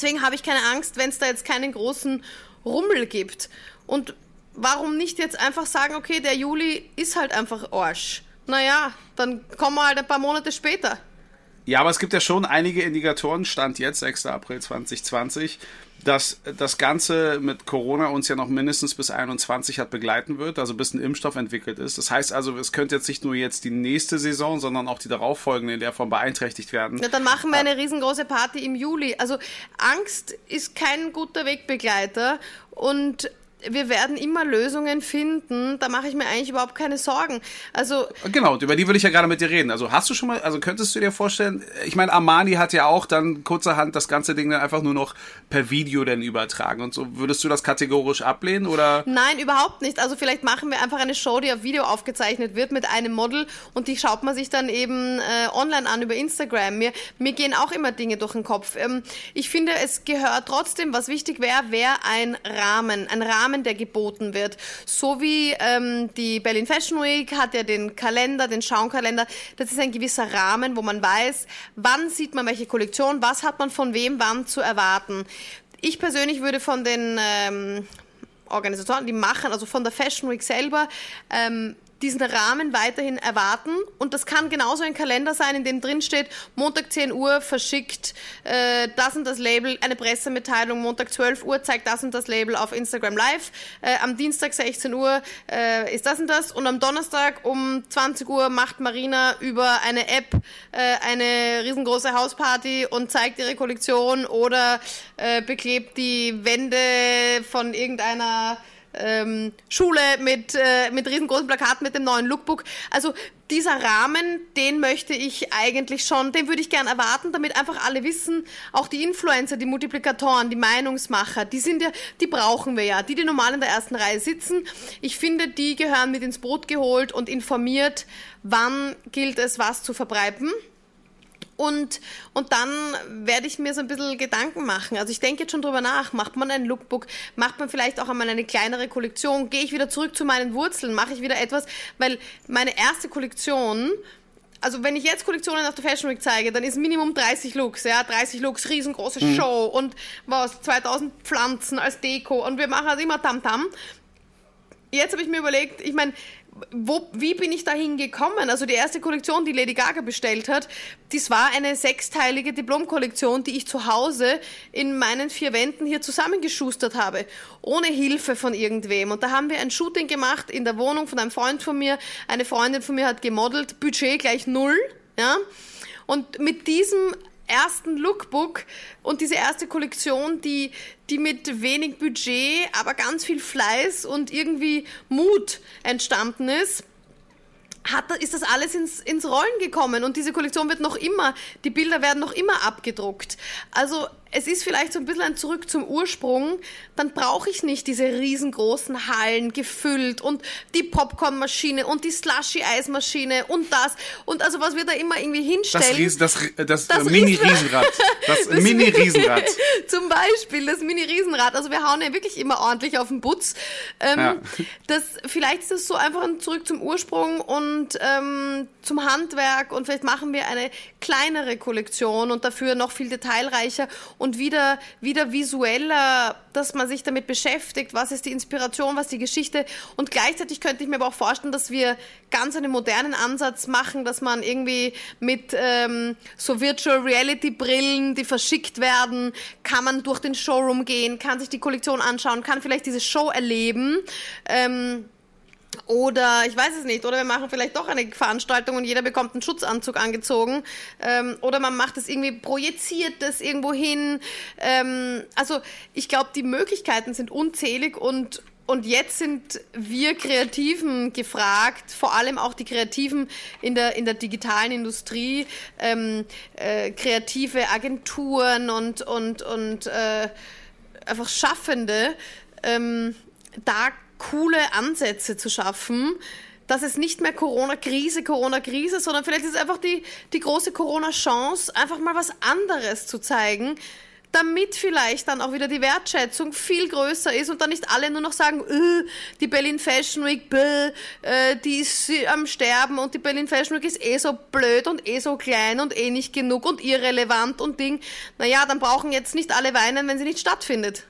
Deswegen habe ich keine Angst, wenn es da jetzt keinen großen Rummel gibt. Und warum nicht jetzt einfach sagen, okay, der Juli ist halt einfach Arsch. Naja, dann kommen wir halt ein paar Monate später. Ja, aber es gibt ja schon einige Indikatoren, Stand jetzt, 6. April 2020, dass das Ganze mit Corona uns ja noch mindestens bis 21 hat begleiten wird, also bis ein Impfstoff entwickelt ist. Das heißt also, es könnte jetzt nicht nur jetzt die nächste Saison, sondern auch die darauffolgende in der Form beeinträchtigt werden. Ja, dann machen wir eine riesengroße Party im Juli. Also Angst ist kein guter Wegbegleiter und wir werden immer Lösungen finden. Da mache ich mir eigentlich überhaupt keine Sorgen. Also genau, über die will ich ja gerade mit dir reden. Also hast du schon mal, also könntest du dir vorstellen? Ich meine, Armani hat ja auch dann kurzerhand das ganze Ding dann einfach nur noch per Video dann übertragen und so. Würdest du das kategorisch ablehnen oder? Nein, überhaupt nicht. Also vielleicht machen wir einfach eine Show, die auf Video aufgezeichnet wird mit einem Model und die schaut man sich dann eben äh, online an über Instagram. Mir mir gehen auch immer Dinge durch den Kopf. Ähm, ich finde, es gehört trotzdem, was wichtig wäre, wäre ein Rahmen, ein Rahmen Rahmen, der geboten wird. So wie ähm, die Berlin Fashion Week hat ja den Kalender, den Schaumkalender. Das ist ein gewisser Rahmen, wo man weiß, wann sieht man welche Kollektion, was hat man von wem wann zu erwarten. Ich persönlich würde von den ähm, Organisatoren, die machen, also von der Fashion Week selber, ähm, diesen Rahmen weiterhin erwarten. Und das kann genauso ein Kalender sein, in dem drin steht, Montag 10 Uhr verschickt äh, das und das Label, eine Pressemitteilung, Montag 12 Uhr zeigt das und das Label auf Instagram Live, äh, am Dienstag 16 Uhr äh, ist das und das und am Donnerstag um 20 Uhr macht Marina über eine App äh, eine riesengroße Hausparty und zeigt ihre Kollektion oder äh, beklebt die Wände von irgendeiner ähm, Schule mit, äh, mit riesengroßen Plakaten mit dem neuen Lookbook. Also dieser Rahmen, den möchte ich eigentlich schon, den würde ich gern erwarten, damit einfach alle wissen, auch die Influencer, die Multiplikatoren, die Meinungsmacher, die sind ja, die brauchen wir ja, die, die normal in der ersten Reihe sitzen. Ich finde, die gehören mit ins Boot geholt und informiert, wann gilt es, was zu verbreiten. Und, und dann werde ich mir so ein bisschen Gedanken machen. Also ich denke jetzt schon drüber nach. Macht man ein Lookbook? Macht man vielleicht auch einmal eine kleinere Kollektion? Gehe ich wieder zurück zu meinen Wurzeln? Mache ich wieder etwas? Weil meine erste Kollektion, also wenn ich jetzt Kollektionen auf der Fashion Week zeige, dann ist Minimum 30 Looks, ja, 30 Looks, riesengroße mhm. Show und was, 2000 Pflanzen als Deko und wir machen also immer Tamtam. -Tam. Jetzt habe ich mir überlegt, ich meine, wo, wie bin ich dahin gekommen? Also die erste Kollektion, die Lady Gaga bestellt hat, das war eine sechsteilige Diplomkollektion, die ich zu Hause in meinen vier Wänden hier zusammengeschustert habe, ohne Hilfe von irgendwem. Und da haben wir ein Shooting gemacht in der Wohnung von einem Freund von mir. Eine Freundin von mir hat gemodelt, Budget gleich null, ja. Und mit diesem ersten Lookbook und diese erste Kollektion, die, die mit wenig Budget, aber ganz viel Fleiß und irgendwie Mut entstanden ist, hat, ist das alles ins, ins Rollen gekommen und diese Kollektion wird noch immer, die Bilder werden noch immer abgedruckt. Also es ist vielleicht so ein bisschen ein Zurück zum Ursprung, dann brauche ich nicht diese riesengroßen Hallen gefüllt und die Popcornmaschine und die Slushy-Eismaschine und das und also was wir da immer irgendwie hinstellen. Das, Ries, das, das, das Mini-Riesenrad. Das, das [laughs] Mini-Riesenrad. [laughs] Zum Beispiel das Mini-Riesenrad. Also wir hauen ja wirklich immer ordentlich auf den Putz. Ähm, ja. das, vielleicht ist das so einfach ein Zurück zum Ursprung und ähm, zum Handwerk und vielleicht machen wir eine kleinere Kollektion und dafür noch viel detailreicher und wieder, wieder visueller, dass man sich damit beschäftigt, was ist die Inspiration, was die Geschichte. Und gleichzeitig könnte ich mir aber auch vorstellen, dass wir ganz einen modernen Ansatz machen, dass man irgendwie mit ähm, so Virtual Reality Brillen, die verschickt werden, kann man durch den Showroom gehen, kann sich die Kollektion anschauen, kann vielleicht diese Show erleben. Ähm, oder ich weiß es nicht, oder wir machen vielleicht doch eine Veranstaltung und jeder bekommt einen Schutzanzug angezogen. Ähm, oder man macht es irgendwie, projiziert das irgendwo hin. Ähm, also ich glaube, die Möglichkeiten sind unzählig und und jetzt sind wir Kreativen gefragt, vor allem auch die Kreativen in der, in der digitalen Industrie, ähm, äh, kreative Agenturen und, und, und äh, einfach Schaffende, ähm, da coole Ansätze zu schaffen, dass es nicht mehr Corona-Krise, Corona-Krise, sondern vielleicht ist es einfach die, die große Corona-Chance, einfach mal was anderes zu zeigen, damit vielleicht dann auch wieder die Wertschätzung viel größer ist und dann nicht alle nur noch sagen, äh, die Berlin Fashion Week, bäh, äh, die ist am Sterben und die Berlin Fashion Week ist eh so blöd und eh so klein und eh nicht genug und irrelevant und Ding. Naja, dann brauchen jetzt nicht alle weinen, wenn sie nicht stattfindet.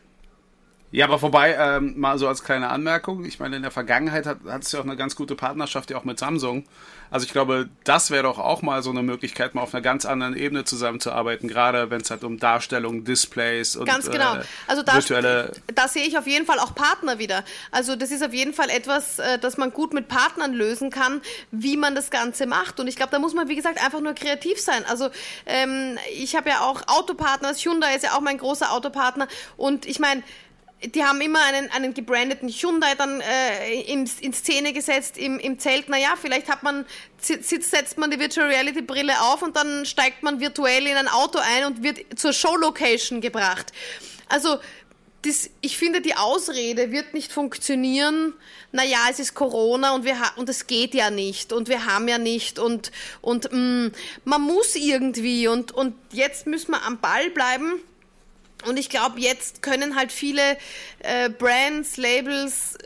Ja, aber vorbei, ähm, mal so als kleine Anmerkung. Ich meine, in der Vergangenheit hat, hat es ja auch eine ganz gute Partnerschaft ja auch mit Samsung. Also ich glaube, das wäre doch auch mal so eine Möglichkeit, mal auf einer ganz anderen Ebene zusammenzuarbeiten, gerade wenn es halt um Darstellung, Displays und ganz genau. Äh, also da, virtuelle. Da sehe ich auf jeden Fall auch Partner wieder. Also das ist auf jeden Fall etwas, äh, das man gut mit Partnern lösen kann, wie man das Ganze macht. Und ich glaube, da muss man wie gesagt einfach nur kreativ sein. Also ähm, ich habe ja auch Autopartner, Hyundai ist ja auch mein großer Autopartner. Und ich meine die haben immer einen, einen gebrandeten Hyundai dann äh, in, in Szene gesetzt im, im Zelt. Naja, vielleicht hat man, sitzt, setzt man die Virtual Reality Brille auf und dann steigt man virtuell in ein Auto ein und wird zur Showlocation gebracht. Also, das, ich finde, die Ausrede wird nicht funktionieren. Naja, es ist Corona und, wir und es geht ja nicht und wir haben ja nicht und, und mh, mm, man muss irgendwie und, und jetzt müssen wir am Ball bleiben und ich glaube, jetzt können halt viele äh, Brands, Labels,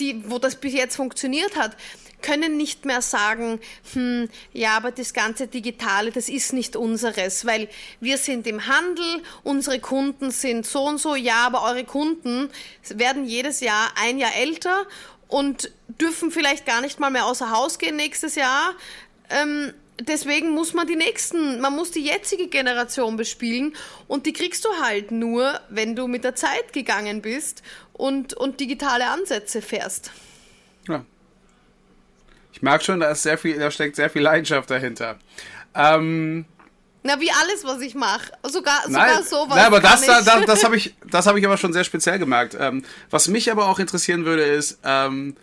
die, wo das bis jetzt funktioniert hat, können nicht mehr sagen, hm, ja, aber das ganze Digitale, das ist nicht unseres, weil wir sind im Handel, unsere Kunden sind so und so, ja, aber eure Kunden werden jedes Jahr ein Jahr älter und dürfen vielleicht gar nicht mal mehr außer Haus gehen nächstes Jahr. Ähm, deswegen muss man die nächsten, man muss die jetzige Generation bespielen und die kriegst du halt nur, wenn du mit der Zeit gegangen bist und, und digitale Ansätze fährst. Ja. Ich merke schon, da ist sehr viel, da steckt sehr viel Leidenschaft dahinter. Ähm, na, wie alles, was ich mache. Sogar, sogar nein, sowas. Nein, aber das, da, das, das [laughs] habe ich, das habe ich aber schon sehr speziell gemerkt. Ähm, was mich aber auch interessieren würde, ist, ähm,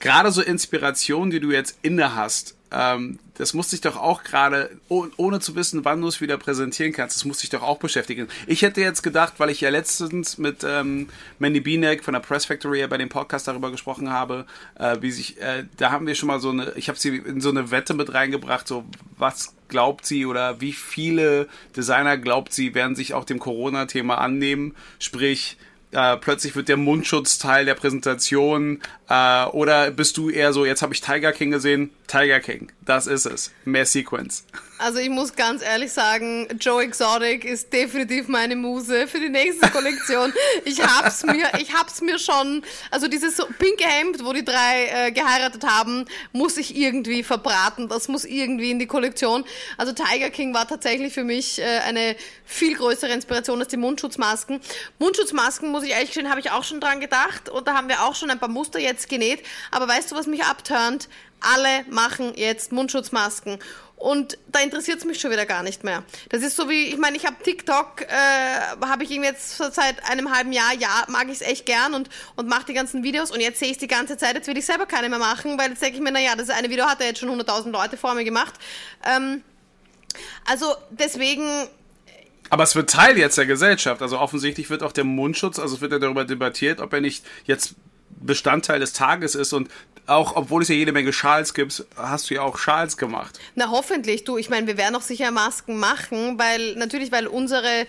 gerade so Inspiration, die du jetzt inne hast, ähm, das muss dich doch auch gerade, oh, ohne zu wissen, wann du es wieder präsentieren kannst, das muss dich doch auch beschäftigen. Ich hätte jetzt gedacht, weil ich ja letztens mit ähm, Mandy Bienek von der Press Factory ja bei dem Podcast darüber gesprochen habe, äh, wie sich, äh, da haben wir schon mal so eine, ich habe sie in so eine Wette mit reingebracht, so was glaubt sie oder wie viele Designer glaubt sie, werden sich auch dem Corona-Thema annehmen, sprich, äh, plötzlich wird der Mundschutz Teil der Präsentation äh, oder bist du eher so, jetzt habe ich Tiger King gesehen, Tiger King, das ist es, mehr Sequence. Also ich muss ganz ehrlich sagen, Joe Exotic ist definitiv meine Muse für die nächste Kollektion. [laughs] ich hab's mir, ich hab's mir schon, also dieses pinke Hemd, wo die drei äh, geheiratet haben, muss ich irgendwie verbraten. Das muss irgendwie in die Kollektion. Also Tiger King war tatsächlich für mich äh, eine viel größere Inspiration als die Mundschutzmasken. Mundschutzmasken, muss ich ehrlich gestehen, habe ich auch schon dran gedacht und da haben wir auch schon ein paar Muster jetzt genäht. Aber weißt du, was mich abturnt? Alle machen jetzt Mundschutzmasken. Und da interessiert es mich schon wieder gar nicht mehr. Das ist so wie, ich meine, ich habe TikTok, äh, habe ich ihm jetzt seit einem halben Jahr, ja, mag ich es echt gern und, und mache die ganzen Videos und jetzt sehe ich die ganze Zeit, jetzt will ich selber keine mehr machen, weil jetzt denke ich mir, naja, das eine Video hat er jetzt schon 100.000 Leute vor mir gemacht. Ähm, also deswegen aber es wird Teil jetzt der Gesellschaft. Also offensichtlich wird auch der Mundschutz, also es wird ja darüber debattiert, ob er nicht jetzt Bestandteil des Tages ist und auch obwohl es ja jede Menge Schals gibt, hast du ja auch Schals gemacht. Na hoffentlich, du. Ich meine, wir werden auch sicher Masken machen, weil natürlich, weil unsere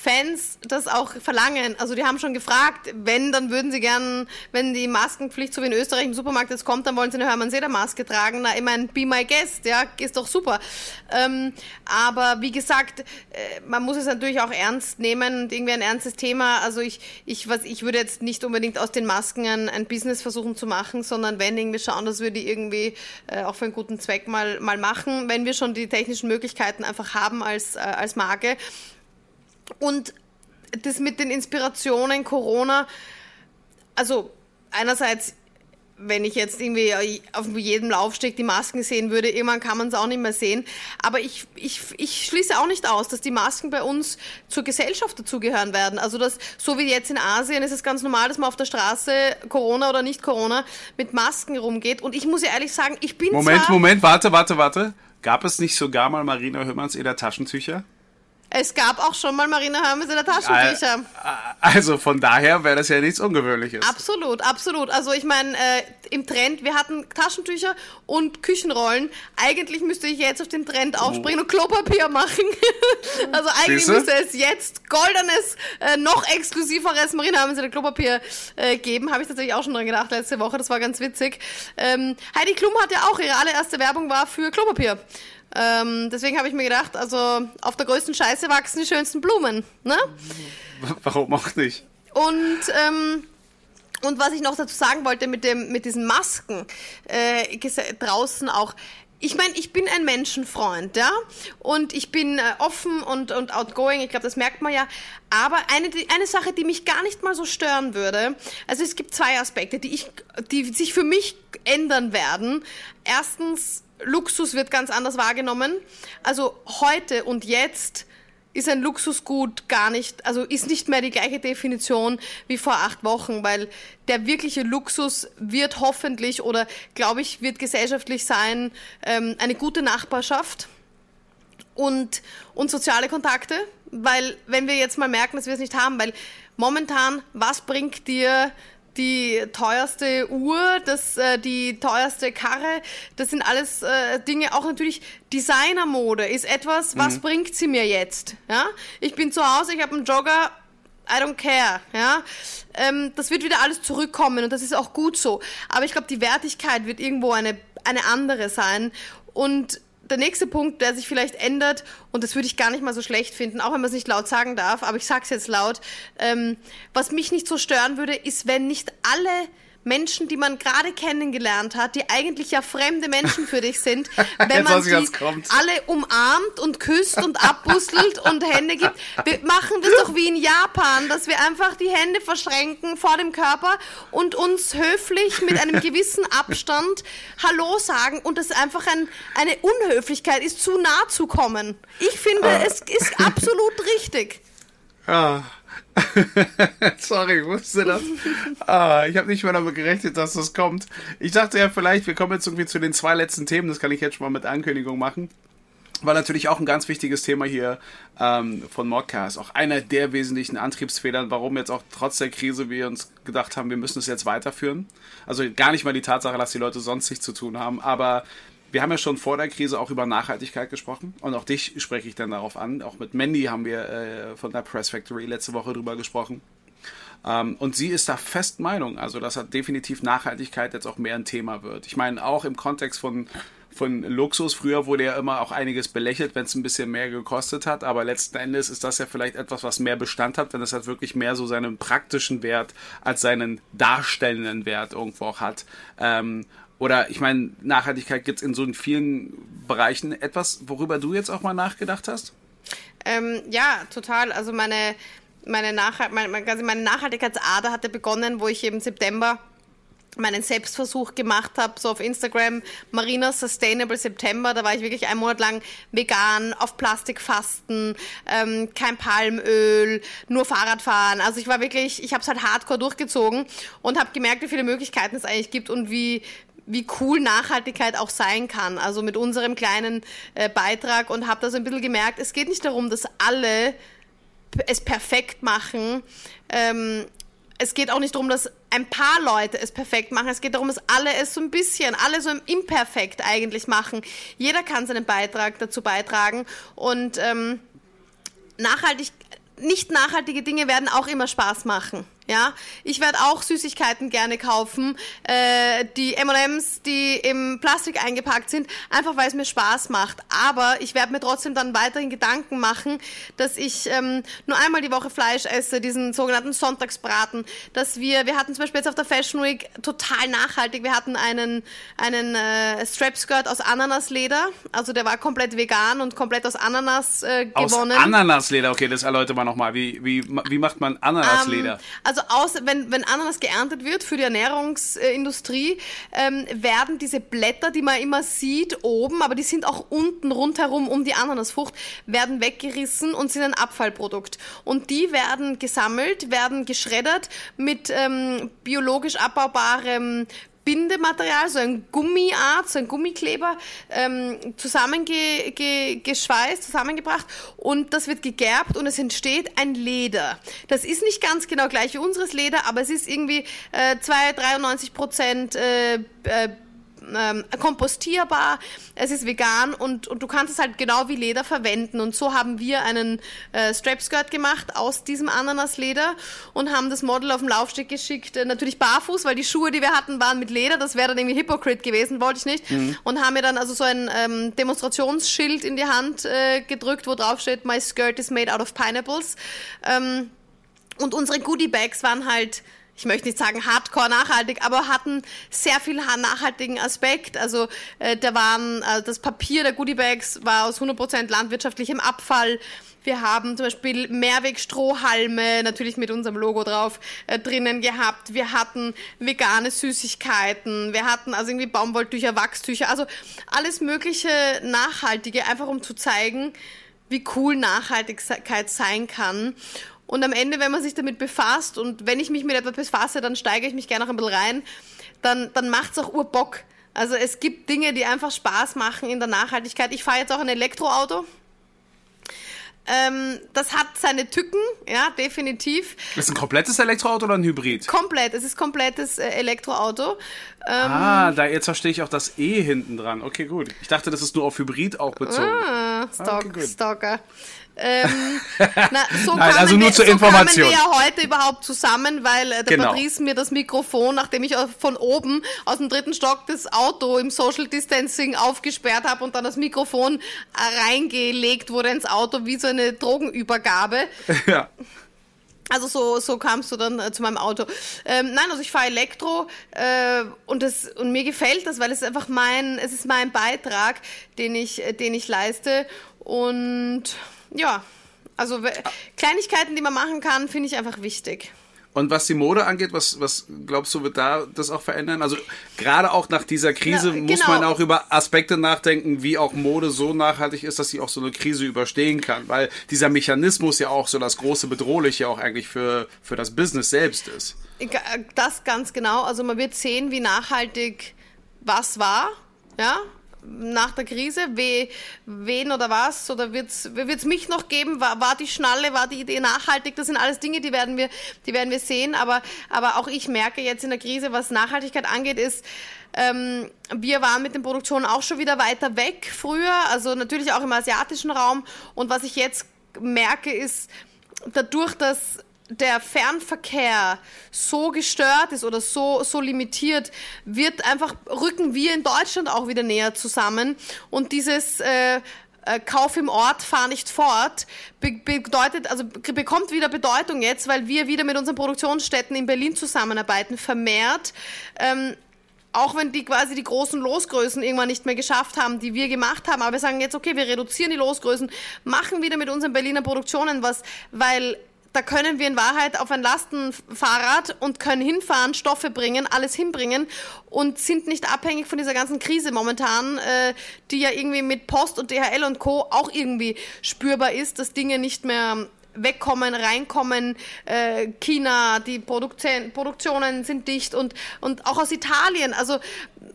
Fans das auch verlangen. Also die haben schon gefragt, wenn, dann würden sie gern, wenn die Maskenpflicht so wie in Österreich im Supermarkt jetzt kommt, dann wollen sie eine Hermann Seder Maske tragen. Na, ich meine, be my guest, ja, ist doch super. Ähm, aber wie gesagt, äh, man muss es natürlich auch ernst nehmen und irgendwie ein ernstes Thema. Also ich, ich, was, ich würde jetzt nicht unbedingt aus den Masken ein, ein Business versuchen zu machen, sondern wenn irgendwie schauen, dass wir die irgendwie äh, auch für einen guten Zweck mal, mal machen, wenn wir schon die technischen Möglichkeiten einfach haben als, äh, als Marke. Und das mit den Inspirationen Corona, also einerseits, wenn ich jetzt irgendwie auf jedem Laufsteg die Masken sehen würde, irgendwann kann man es auch nicht mehr sehen. Aber ich, ich, ich schließe auch nicht aus, dass die Masken bei uns zur Gesellschaft dazugehören werden. Also das, so wie jetzt in Asien ist es ganz normal, dass man auf der Straße Corona oder nicht Corona mit Masken rumgeht. Und ich muss ja ehrlich sagen, ich bin Moment, Moment, warte, warte, warte. Gab es nicht sogar mal Marina Hümmerns in der Taschentücher? Es gab auch schon mal Marina Hermes in der Taschentücher. Also von daher wäre das ja nichts Ungewöhnliches. Absolut, absolut. Also ich meine, äh, im Trend, wir hatten Taschentücher und Küchenrollen. Eigentlich müsste ich jetzt auf den Trend aufspringen oh. und Klopapier machen. [laughs] also eigentlich Siehste? müsste es jetzt goldenes, äh, noch exklusiveres Marina Hermes in der Klopapier äh, geben. Habe ich tatsächlich auch schon dran gedacht letzte Woche. Das war ganz witzig. Ähm, Heidi Klum hat ja auch, ihre allererste Werbung war für Klopapier. Ähm, deswegen habe ich mir gedacht, also auf der größten Scheiße wachsen die schönsten Blumen. Ne? Warum auch nicht? Und ähm, und was ich noch dazu sagen wollte mit dem mit diesen Masken äh, draußen auch. Ich meine, ich bin ein Menschenfreund, ja, und ich bin äh, offen und, und outgoing. Ich glaube, das merkt man ja. Aber eine, eine Sache, die mich gar nicht mal so stören würde, also es gibt zwei Aspekte, die ich, die sich für mich ändern werden. Erstens Luxus wird ganz anders wahrgenommen. Also heute und jetzt ist ein Luxusgut gar nicht, also ist nicht mehr die gleiche Definition wie vor acht Wochen, weil der wirkliche Luxus wird hoffentlich oder glaube ich wird gesellschaftlich sein ähm, eine gute Nachbarschaft und, und soziale Kontakte, weil wenn wir jetzt mal merken, dass wir es nicht haben, weil momentan, was bringt dir die teuerste Uhr, das, äh, die teuerste Karre, das sind alles äh, Dinge, auch natürlich Designermode ist etwas, was mhm. bringt sie mir jetzt? Ja? Ich bin zu Hause, ich habe einen Jogger, I don't care, ja. Ähm, das wird wieder alles zurückkommen und das ist auch gut so. Aber ich glaube, die Wertigkeit wird irgendwo eine, eine andere sein. Und der nächste Punkt, der sich vielleicht ändert, und das würde ich gar nicht mal so schlecht finden, auch wenn man es nicht laut sagen darf, aber ich sage es jetzt laut, ähm, was mich nicht so stören würde, ist, wenn nicht alle Menschen, die man gerade kennengelernt hat, die eigentlich ja fremde Menschen für dich sind, [laughs] wenn man sie alle umarmt und küsst und abbustelt und Hände gibt. Wir machen das doch wie in Japan, dass wir einfach die Hände verschränken vor dem Körper und uns höflich mit einem [laughs] gewissen Abstand Hallo sagen und das einfach ein, eine Unhöflichkeit ist, zu nah zu kommen. Ich finde, ah. es ist absolut richtig. Ja. [laughs] Sorry, ich wusste das. Ah, ich habe nicht mehr damit gerechnet, dass das kommt. Ich dachte ja vielleicht, wir kommen jetzt irgendwie zu den zwei letzten Themen. Das kann ich jetzt schon mal mit Ankündigung machen. War natürlich auch ein ganz wichtiges Thema hier ähm, von Modcast. Auch einer der wesentlichen Antriebsfedern, warum jetzt auch trotz der Krise wir uns gedacht haben, wir müssen es jetzt weiterführen. Also gar nicht mal die Tatsache, dass die Leute sonst nichts zu tun haben, aber wir haben ja schon vor der Krise auch über Nachhaltigkeit gesprochen und auch dich spreche ich dann darauf an. Auch mit Mandy haben wir äh, von der Press Factory letzte Woche drüber gesprochen. Ähm, und sie ist da fest Meinung, also dass hat definitiv Nachhaltigkeit jetzt auch mehr ein Thema wird. Ich meine, auch im Kontext von, von Luxus, früher wurde ja immer auch einiges belächelt, wenn es ein bisschen mehr gekostet hat, aber letzten Endes ist das ja vielleicht etwas, was mehr Bestand hat, wenn es halt wirklich mehr so seinen praktischen Wert als seinen darstellenden Wert irgendwo auch hat. Ähm, oder ich meine, Nachhaltigkeit gibt es in so vielen Bereichen. Etwas, worüber du jetzt auch mal nachgedacht hast? Ähm, ja, total. Also meine, meine, Nachhalt, meine, meine Nachhaltigkeitsader hatte begonnen, wo ich im September meinen Selbstversuch gemacht habe, so auf Instagram, Marina Sustainable September, da war ich wirklich einen Monat lang vegan, auf Plastik fasten, ähm, kein Palmöl, nur Fahrradfahren. Also ich war wirklich, ich habe es halt hardcore durchgezogen und habe gemerkt, wie viele Möglichkeiten es eigentlich gibt und wie, wie cool Nachhaltigkeit auch sein kann. Also mit unserem kleinen äh, Beitrag und habe da so ein bisschen gemerkt, es geht nicht darum, dass alle es perfekt machen. Ähm, es geht auch nicht darum, dass ein paar Leute es perfekt machen. Es geht darum, dass alle es so ein bisschen, alle so imperfekt eigentlich machen. Jeder kann seinen Beitrag dazu beitragen und ähm, nachhaltig, nicht nachhaltige Dinge werden auch immer Spaß machen. Ja, ich werde auch Süßigkeiten gerne kaufen, äh, die M&M's, die im Plastik eingepackt sind, einfach weil es mir Spaß macht. Aber ich werde mir trotzdem dann weiterhin Gedanken machen, dass ich ähm, nur einmal die Woche Fleisch esse, diesen sogenannten Sonntagsbraten. Dass wir, wir hatten zum Beispiel jetzt auf der Fashion Week total nachhaltig. Wir hatten einen einen äh, Strap Skirt aus Ananasleder, also der war komplett vegan und komplett aus Ananas äh, gewonnen. Aus Ananasleder, okay, das erläutert mal nochmal. Wie wie wie macht man Ananasleder? Ähm, also also aus, wenn, wenn Ananas geerntet wird für die Ernährungsindustrie, ähm, werden diese Blätter, die man immer sieht, oben, aber die sind auch unten rundherum um die Ananasfrucht, werden weggerissen und sind ein Abfallprodukt. Und die werden gesammelt, werden geschreddert mit ähm, biologisch abbaubarem Bindematerial, so ein Gummiart, so ein Gummikleber, ähm, zusammengeschweißt, zusammengebracht und das wird gegerbt und es entsteht ein Leder. Das ist nicht ganz genau gleich wie unseres Leder, aber es ist irgendwie äh, 2, 93 Prozent äh, äh, ähm, kompostierbar, es ist vegan und, und du kannst es halt genau wie Leder verwenden. Und so haben wir einen äh, Strap Skirt gemacht aus diesem Ananasleder und haben das Model auf den Laufsteg geschickt, äh, natürlich barfuß, weil die Schuhe, die wir hatten, waren mit Leder. Das wäre dann irgendwie Hypocrite gewesen, wollte ich nicht. Mhm. Und haben mir dann also so ein ähm, Demonstrationsschild in die Hand äh, gedrückt, wo drauf steht, My skirt is made out of pineapples. Ähm, und unsere Goodie Bags waren halt ich möchte nicht sagen hardcore nachhaltig, aber hatten sehr viel nachhaltigen Aspekt. Also äh, da waren äh, das Papier der Goodiebags war aus 100% landwirtschaftlichem Abfall. Wir haben zum Beispiel Mehrwegstrohhalme, natürlich mit unserem Logo drauf, äh, drinnen gehabt. Wir hatten vegane Süßigkeiten. Wir hatten also irgendwie Baumwolltücher, Wachstücher, also alles mögliche Nachhaltige, einfach um zu zeigen, wie cool Nachhaltigkeit sein kann. Und am Ende, wenn man sich damit befasst und wenn ich mich mit etwas befasse, dann steige ich mich gerne noch ein bisschen rein, dann, dann macht es auch Urbock. Also es gibt Dinge, die einfach Spaß machen in der Nachhaltigkeit. Ich fahre jetzt auch ein Elektroauto. Ähm, das hat seine Tücken, ja, definitiv. Ist ein komplettes Elektroauto oder ein Hybrid? Komplett, es ist komplettes äh, Elektroauto. Ähm, ah, da jetzt verstehe ich auch das E hinten dran. Okay, gut. Ich dachte, das ist nur auf Hybrid auch bezogen. Ah, Stock, ah, okay, Stalker. Ähm, [laughs] na, so Nein, also nur wir, zur so Information. kamen wir ja heute überhaupt zusammen, weil äh, der genau. Patrice mir das Mikrofon, nachdem ich von oben aus dem dritten Stock das Auto im Social Distancing aufgesperrt habe und dann das Mikrofon äh, reingelegt wurde ins Auto, wie so eine Drogenübergabe. [laughs] Ja. Also so, so kamst du dann äh, zu meinem Auto. Ähm, nein, also ich fahre Elektro äh, und, das, und mir gefällt das, weil es einfach mein, es ist mein Beitrag, den ich, äh, den ich leiste. Und ja, also Kleinigkeiten, die man machen kann, finde ich einfach wichtig. Und was die Mode angeht, was, was glaubst du, wird da das auch verändern? Also gerade auch nach dieser Krise Na, muss genau. man auch über Aspekte nachdenken, wie auch Mode so nachhaltig ist, dass sie auch so eine Krise überstehen kann. Weil dieser Mechanismus ja auch so das große Bedrohliche auch eigentlich für, für das Business selbst ist. Das ganz genau. Also man wird sehen, wie nachhaltig was war, ja, nach der Krise, we, wen oder was, oder wird es mich noch geben, war, war die Schnalle, war die Idee nachhaltig, das sind alles Dinge, die werden wir, die werden wir sehen, aber, aber auch ich merke jetzt in der Krise, was Nachhaltigkeit angeht, ist, ähm, wir waren mit den Produktionen auch schon wieder weiter weg früher, also natürlich auch im asiatischen Raum. Und was ich jetzt merke, ist, dadurch, dass der Fernverkehr so gestört ist oder so, so limitiert, wird einfach, rücken wir in Deutschland auch wieder näher zusammen. Und dieses äh, äh, Kauf im Ort, fahr nicht fort, be bedeutet, also bekommt wieder Bedeutung jetzt, weil wir wieder mit unseren Produktionsstätten in Berlin zusammenarbeiten, vermehrt. Ähm, auch wenn die quasi die großen Losgrößen irgendwann nicht mehr geschafft haben, die wir gemacht haben, aber wir sagen jetzt, okay, wir reduzieren die Losgrößen, machen wieder mit unseren Berliner Produktionen was, weil da können wir in Wahrheit auf ein Lastenfahrrad und können hinfahren, Stoffe bringen, alles hinbringen und sind nicht abhängig von dieser ganzen Krise momentan, äh, die ja irgendwie mit Post und DHL und Co. auch irgendwie spürbar ist, dass Dinge nicht mehr wegkommen, reinkommen. Äh, China, die Produktionen sind dicht und, und auch aus Italien. Also,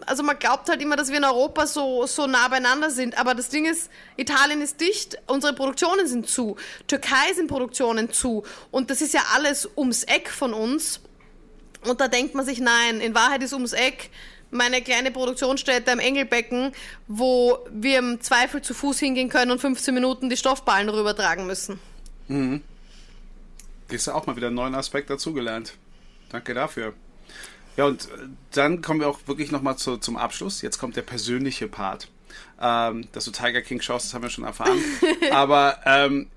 also man glaubt halt immer, dass wir in Europa so, so nah beieinander sind. Aber das Ding ist, Italien ist dicht, unsere Produktionen sind zu. Türkei sind Produktionen zu. Und das ist ja alles ums Eck von uns. Und da denkt man sich, nein, in Wahrheit ist ums Eck meine kleine Produktionsstätte am Engelbecken, wo wir im Zweifel zu Fuß hingehen können und 15 Minuten die Stoffballen rübertragen müssen. Mhm. Gehst du auch mal wieder einen neuen Aspekt dazugelernt. Danke dafür. Ja, und dann kommen wir auch wirklich nochmal zu, zum Abschluss. Jetzt kommt der persönliche Part. Ähm, dass du Tiger King schaust, das haben wir schon erfahren. [laughs] Aber ähm,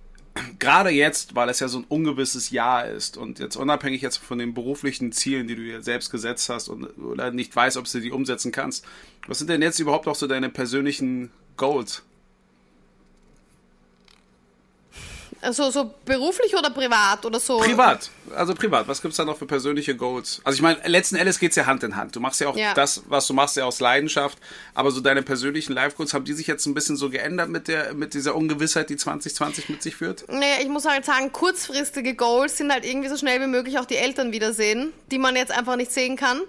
gerade jetzt, weil es ja so ein ungewisses Jahr ist und jetzt unabhängig jetzt von den beruflichen Zielen, die du dir selbst gesetzt hast und oder nicht weißt, ob du die umsetzen kannst, was sind denn jetzt überhaupt noch so deine persönlichen Goals? Also so beruflich oder privat oder so? Privat. Also privat. Was gibt's da noch für persönliche Goals? Also ich meine, letzten Endes geht's ja Hand in Hand. Du machst ja auch Ja. das, was du machst, ja aus Leidenschaft. Aber so deine persönlichen Life-Goals, haben die sich jetzt ein bisschen so geändert mit der, mit dieser Ungewissheit, die 2020 mit sich führt? Naja, ich muss halt sagen, kurzfristige Goals sind halt irgendwie so schnell wie möglich auch die Eltern wiedersehen, die man jetzt einfach nicht sehen kann.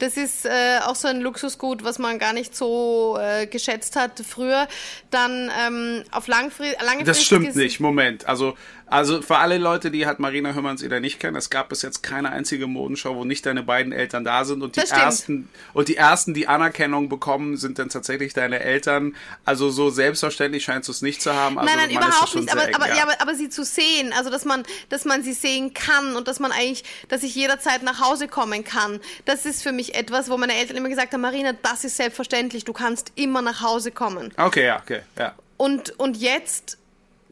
Das ist äh, auch so ein Luxusgut, was man gar nicht so äh, geschätzt hat früher. Dann ähm, auf langfri langfristig Das stimmt nicht. Moment. Also, also für alle Leute, die halt Marina Hümmerns wieder nicht kennen, es gab bis jetzt keine einzige Modenschau, wo nicht deine beiden Eltern da sind und die ersten und die ersten, die Anerkennung bekommen, sind dann tatsächlich deine Eltern. Also so selbstverständlich scheinst du es nicht zu haben. Also nein, nein, überhaupt nicht. Aber, eng, aber, ja. ja, aber, aber sie zu sehen, also dass man, dass man sie sehen kann und dass man eigentlich, dass ich jederzeit nach Hause kommen kann, das ist für mich etwas, wo meine Eltern immer gesagt haben, Marina, das ist selbstverständlich, du kannst immer nach Hause kommen. Okay, ja, okay, ja. Und, und jetzt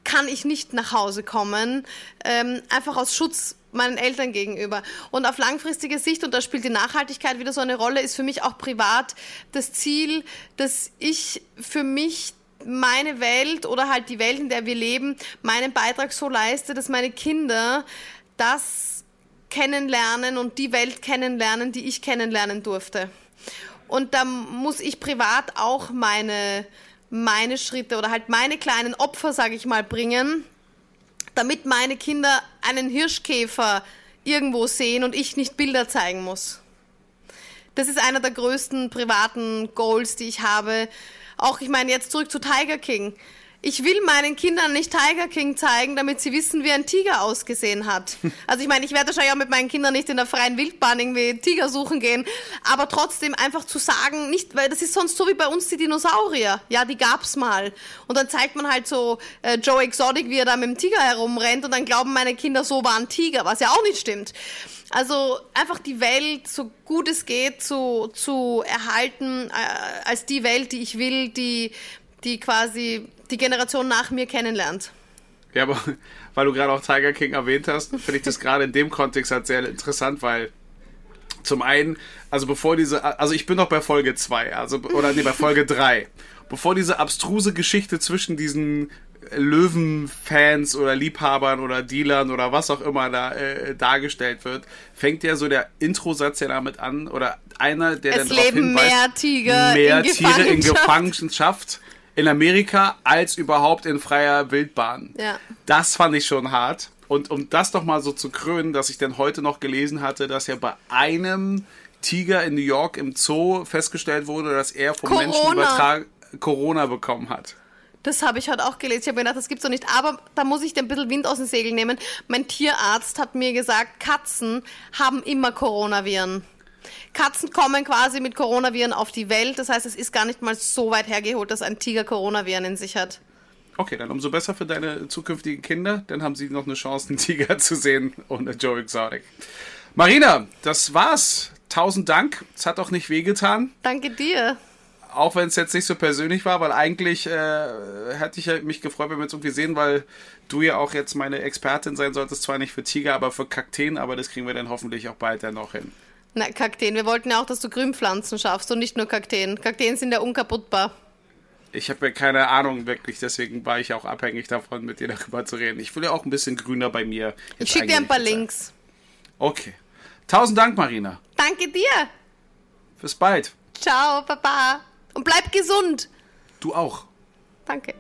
kann ich nicht nach Hause kommen, ähm, einfach aus Schutz meinen Eltern gegenüber. Und auf langfristige Sicht, und da spielt die Nachhaltigkeit wieder so eine Rolle, ist für mich auch privat das Ziel, dass ich für mich meine Welt oder halt die Welt, in der wir leben, meinen Beitrag so leiste, dass meine Kinder das kennenlernen und die Welt kennenlernen, die ich kennenlernen durfte. Und da muss ich privat auch meine, meine Schritte oder halt meine kleinen Opfer, sage ich mal, bringen, damit meine Kinder einen Hirschkäfer irgendwo sehen und ich nicht Bilder zeigen muss. Das ist einer der größten privaten Goals, die ich habe. Auch, ich meine, jetzt zurück zu Tiger King. Ich will meinen Kindern nicht Tiger King zeigen, damit sie wissen, wie ein Tiger ausgesehen hat. [laughs] Also ich meine, ich werde wahrscheinlich auch mit meinen Kindern nicht in der freien Wildbahn irgendwie Tiger suchen gehen, aber trotzdem einfach zu sagen, nicht, weil das ist sonst so wie bei uns die Dinosaurier. Ja, die gab's mal. Und dann zeigt man halt so äh, Joe Exotic, wie er da mit dem Tiger herumrennt und dann glauben meine Kinder, so war ein Tiger, was ja auch nicht stimmt. Also einfach die Welt, so gut es geht, zu, zu erhalten äh, als die Welt, die ich will, die, die quasi die Generation nach mir kennenlernt. Ja, aber [laughs] weil du gerade auch Tiger King erwähnt hast, finde ich das gerade in dem Kontext halt sehr interessant, weil zum einen, also bevor diese, also ich bin noch bei Folge 2, also, oder nee, bei Folge 3. Bevor diese abstruse Geschichte zwischen diesen Löwenfans oder Liebhabern oder Dealern oder was auch immer da äh, dargestellt wird, fängt ja so der Introsatz ja damit an oder einer, der es dann darauf leben hinweist, mehr Tiger mehr in Tiere in Gefangenschaft. In Amerika als überhaupt in freier Wildbahn. Ja. Das fand ich schon hart. Und um das doch mal so zu krönen, dass ich dann heute noch gelesen hatte, dass ja bei einem Tiger in New York im Zoo festgestellt wurde, dass er vom Corona. Menschen übertragen Corona bekommen hat. Das habe ich heute auch gelesen. Ich habe mir gedacht, das gibt's doch nicht. Aber da muss ich dir ein bisschen Wind aus den Segeln nehmen. Mein Tierarzt hat mir gesagt, Katzen haben immer Coronaviren. Katzen kommen quasi mit Coronaviren auf die Welt. Das heißt, es ist gar nicht mal so weit hergeholt, dass ein Tiger Coronaviren in sich hat. Okay, dann umso besser für deine zukünftigen Kinder. Dann haben sie noch eine Chance, einen Tiger zu sehen ohne Joe Exotic. Marina, das war's. Tausend Dank. Es hat auch nicht wehgetan. Danke dir. Auch wenn es jetzt nicht so persönlich war, weil eigentlich äh, hätte ich mich gefreut, wenn wir uns irgendwie sehen, weil du ja auch jetzt meine Expertin sein solltest. Zwar nicht für Tiger, aber für Kakteen. Aber das kriegen wir dann hoffentlich auch bald dann noch hin. Na, Kakteen. Wir wollten ja auch, dass du Grünpflanzen schaffst und nicht nur Kakteen. Kakteen sind ja unkaputtbar. Ich habe ja keine Ahnung wirklich, deswegen war ich auch abhängig davon, mit dir darüber zu reden. Ich will ja auch ein bisschen grüner bei mir. Ich schicke dir ein paar. Links. Okay. Tausend Dank, Marina. Danke dir. Bis bald. Ciao, Papa. Und bleib gesund. Du auch. Danke.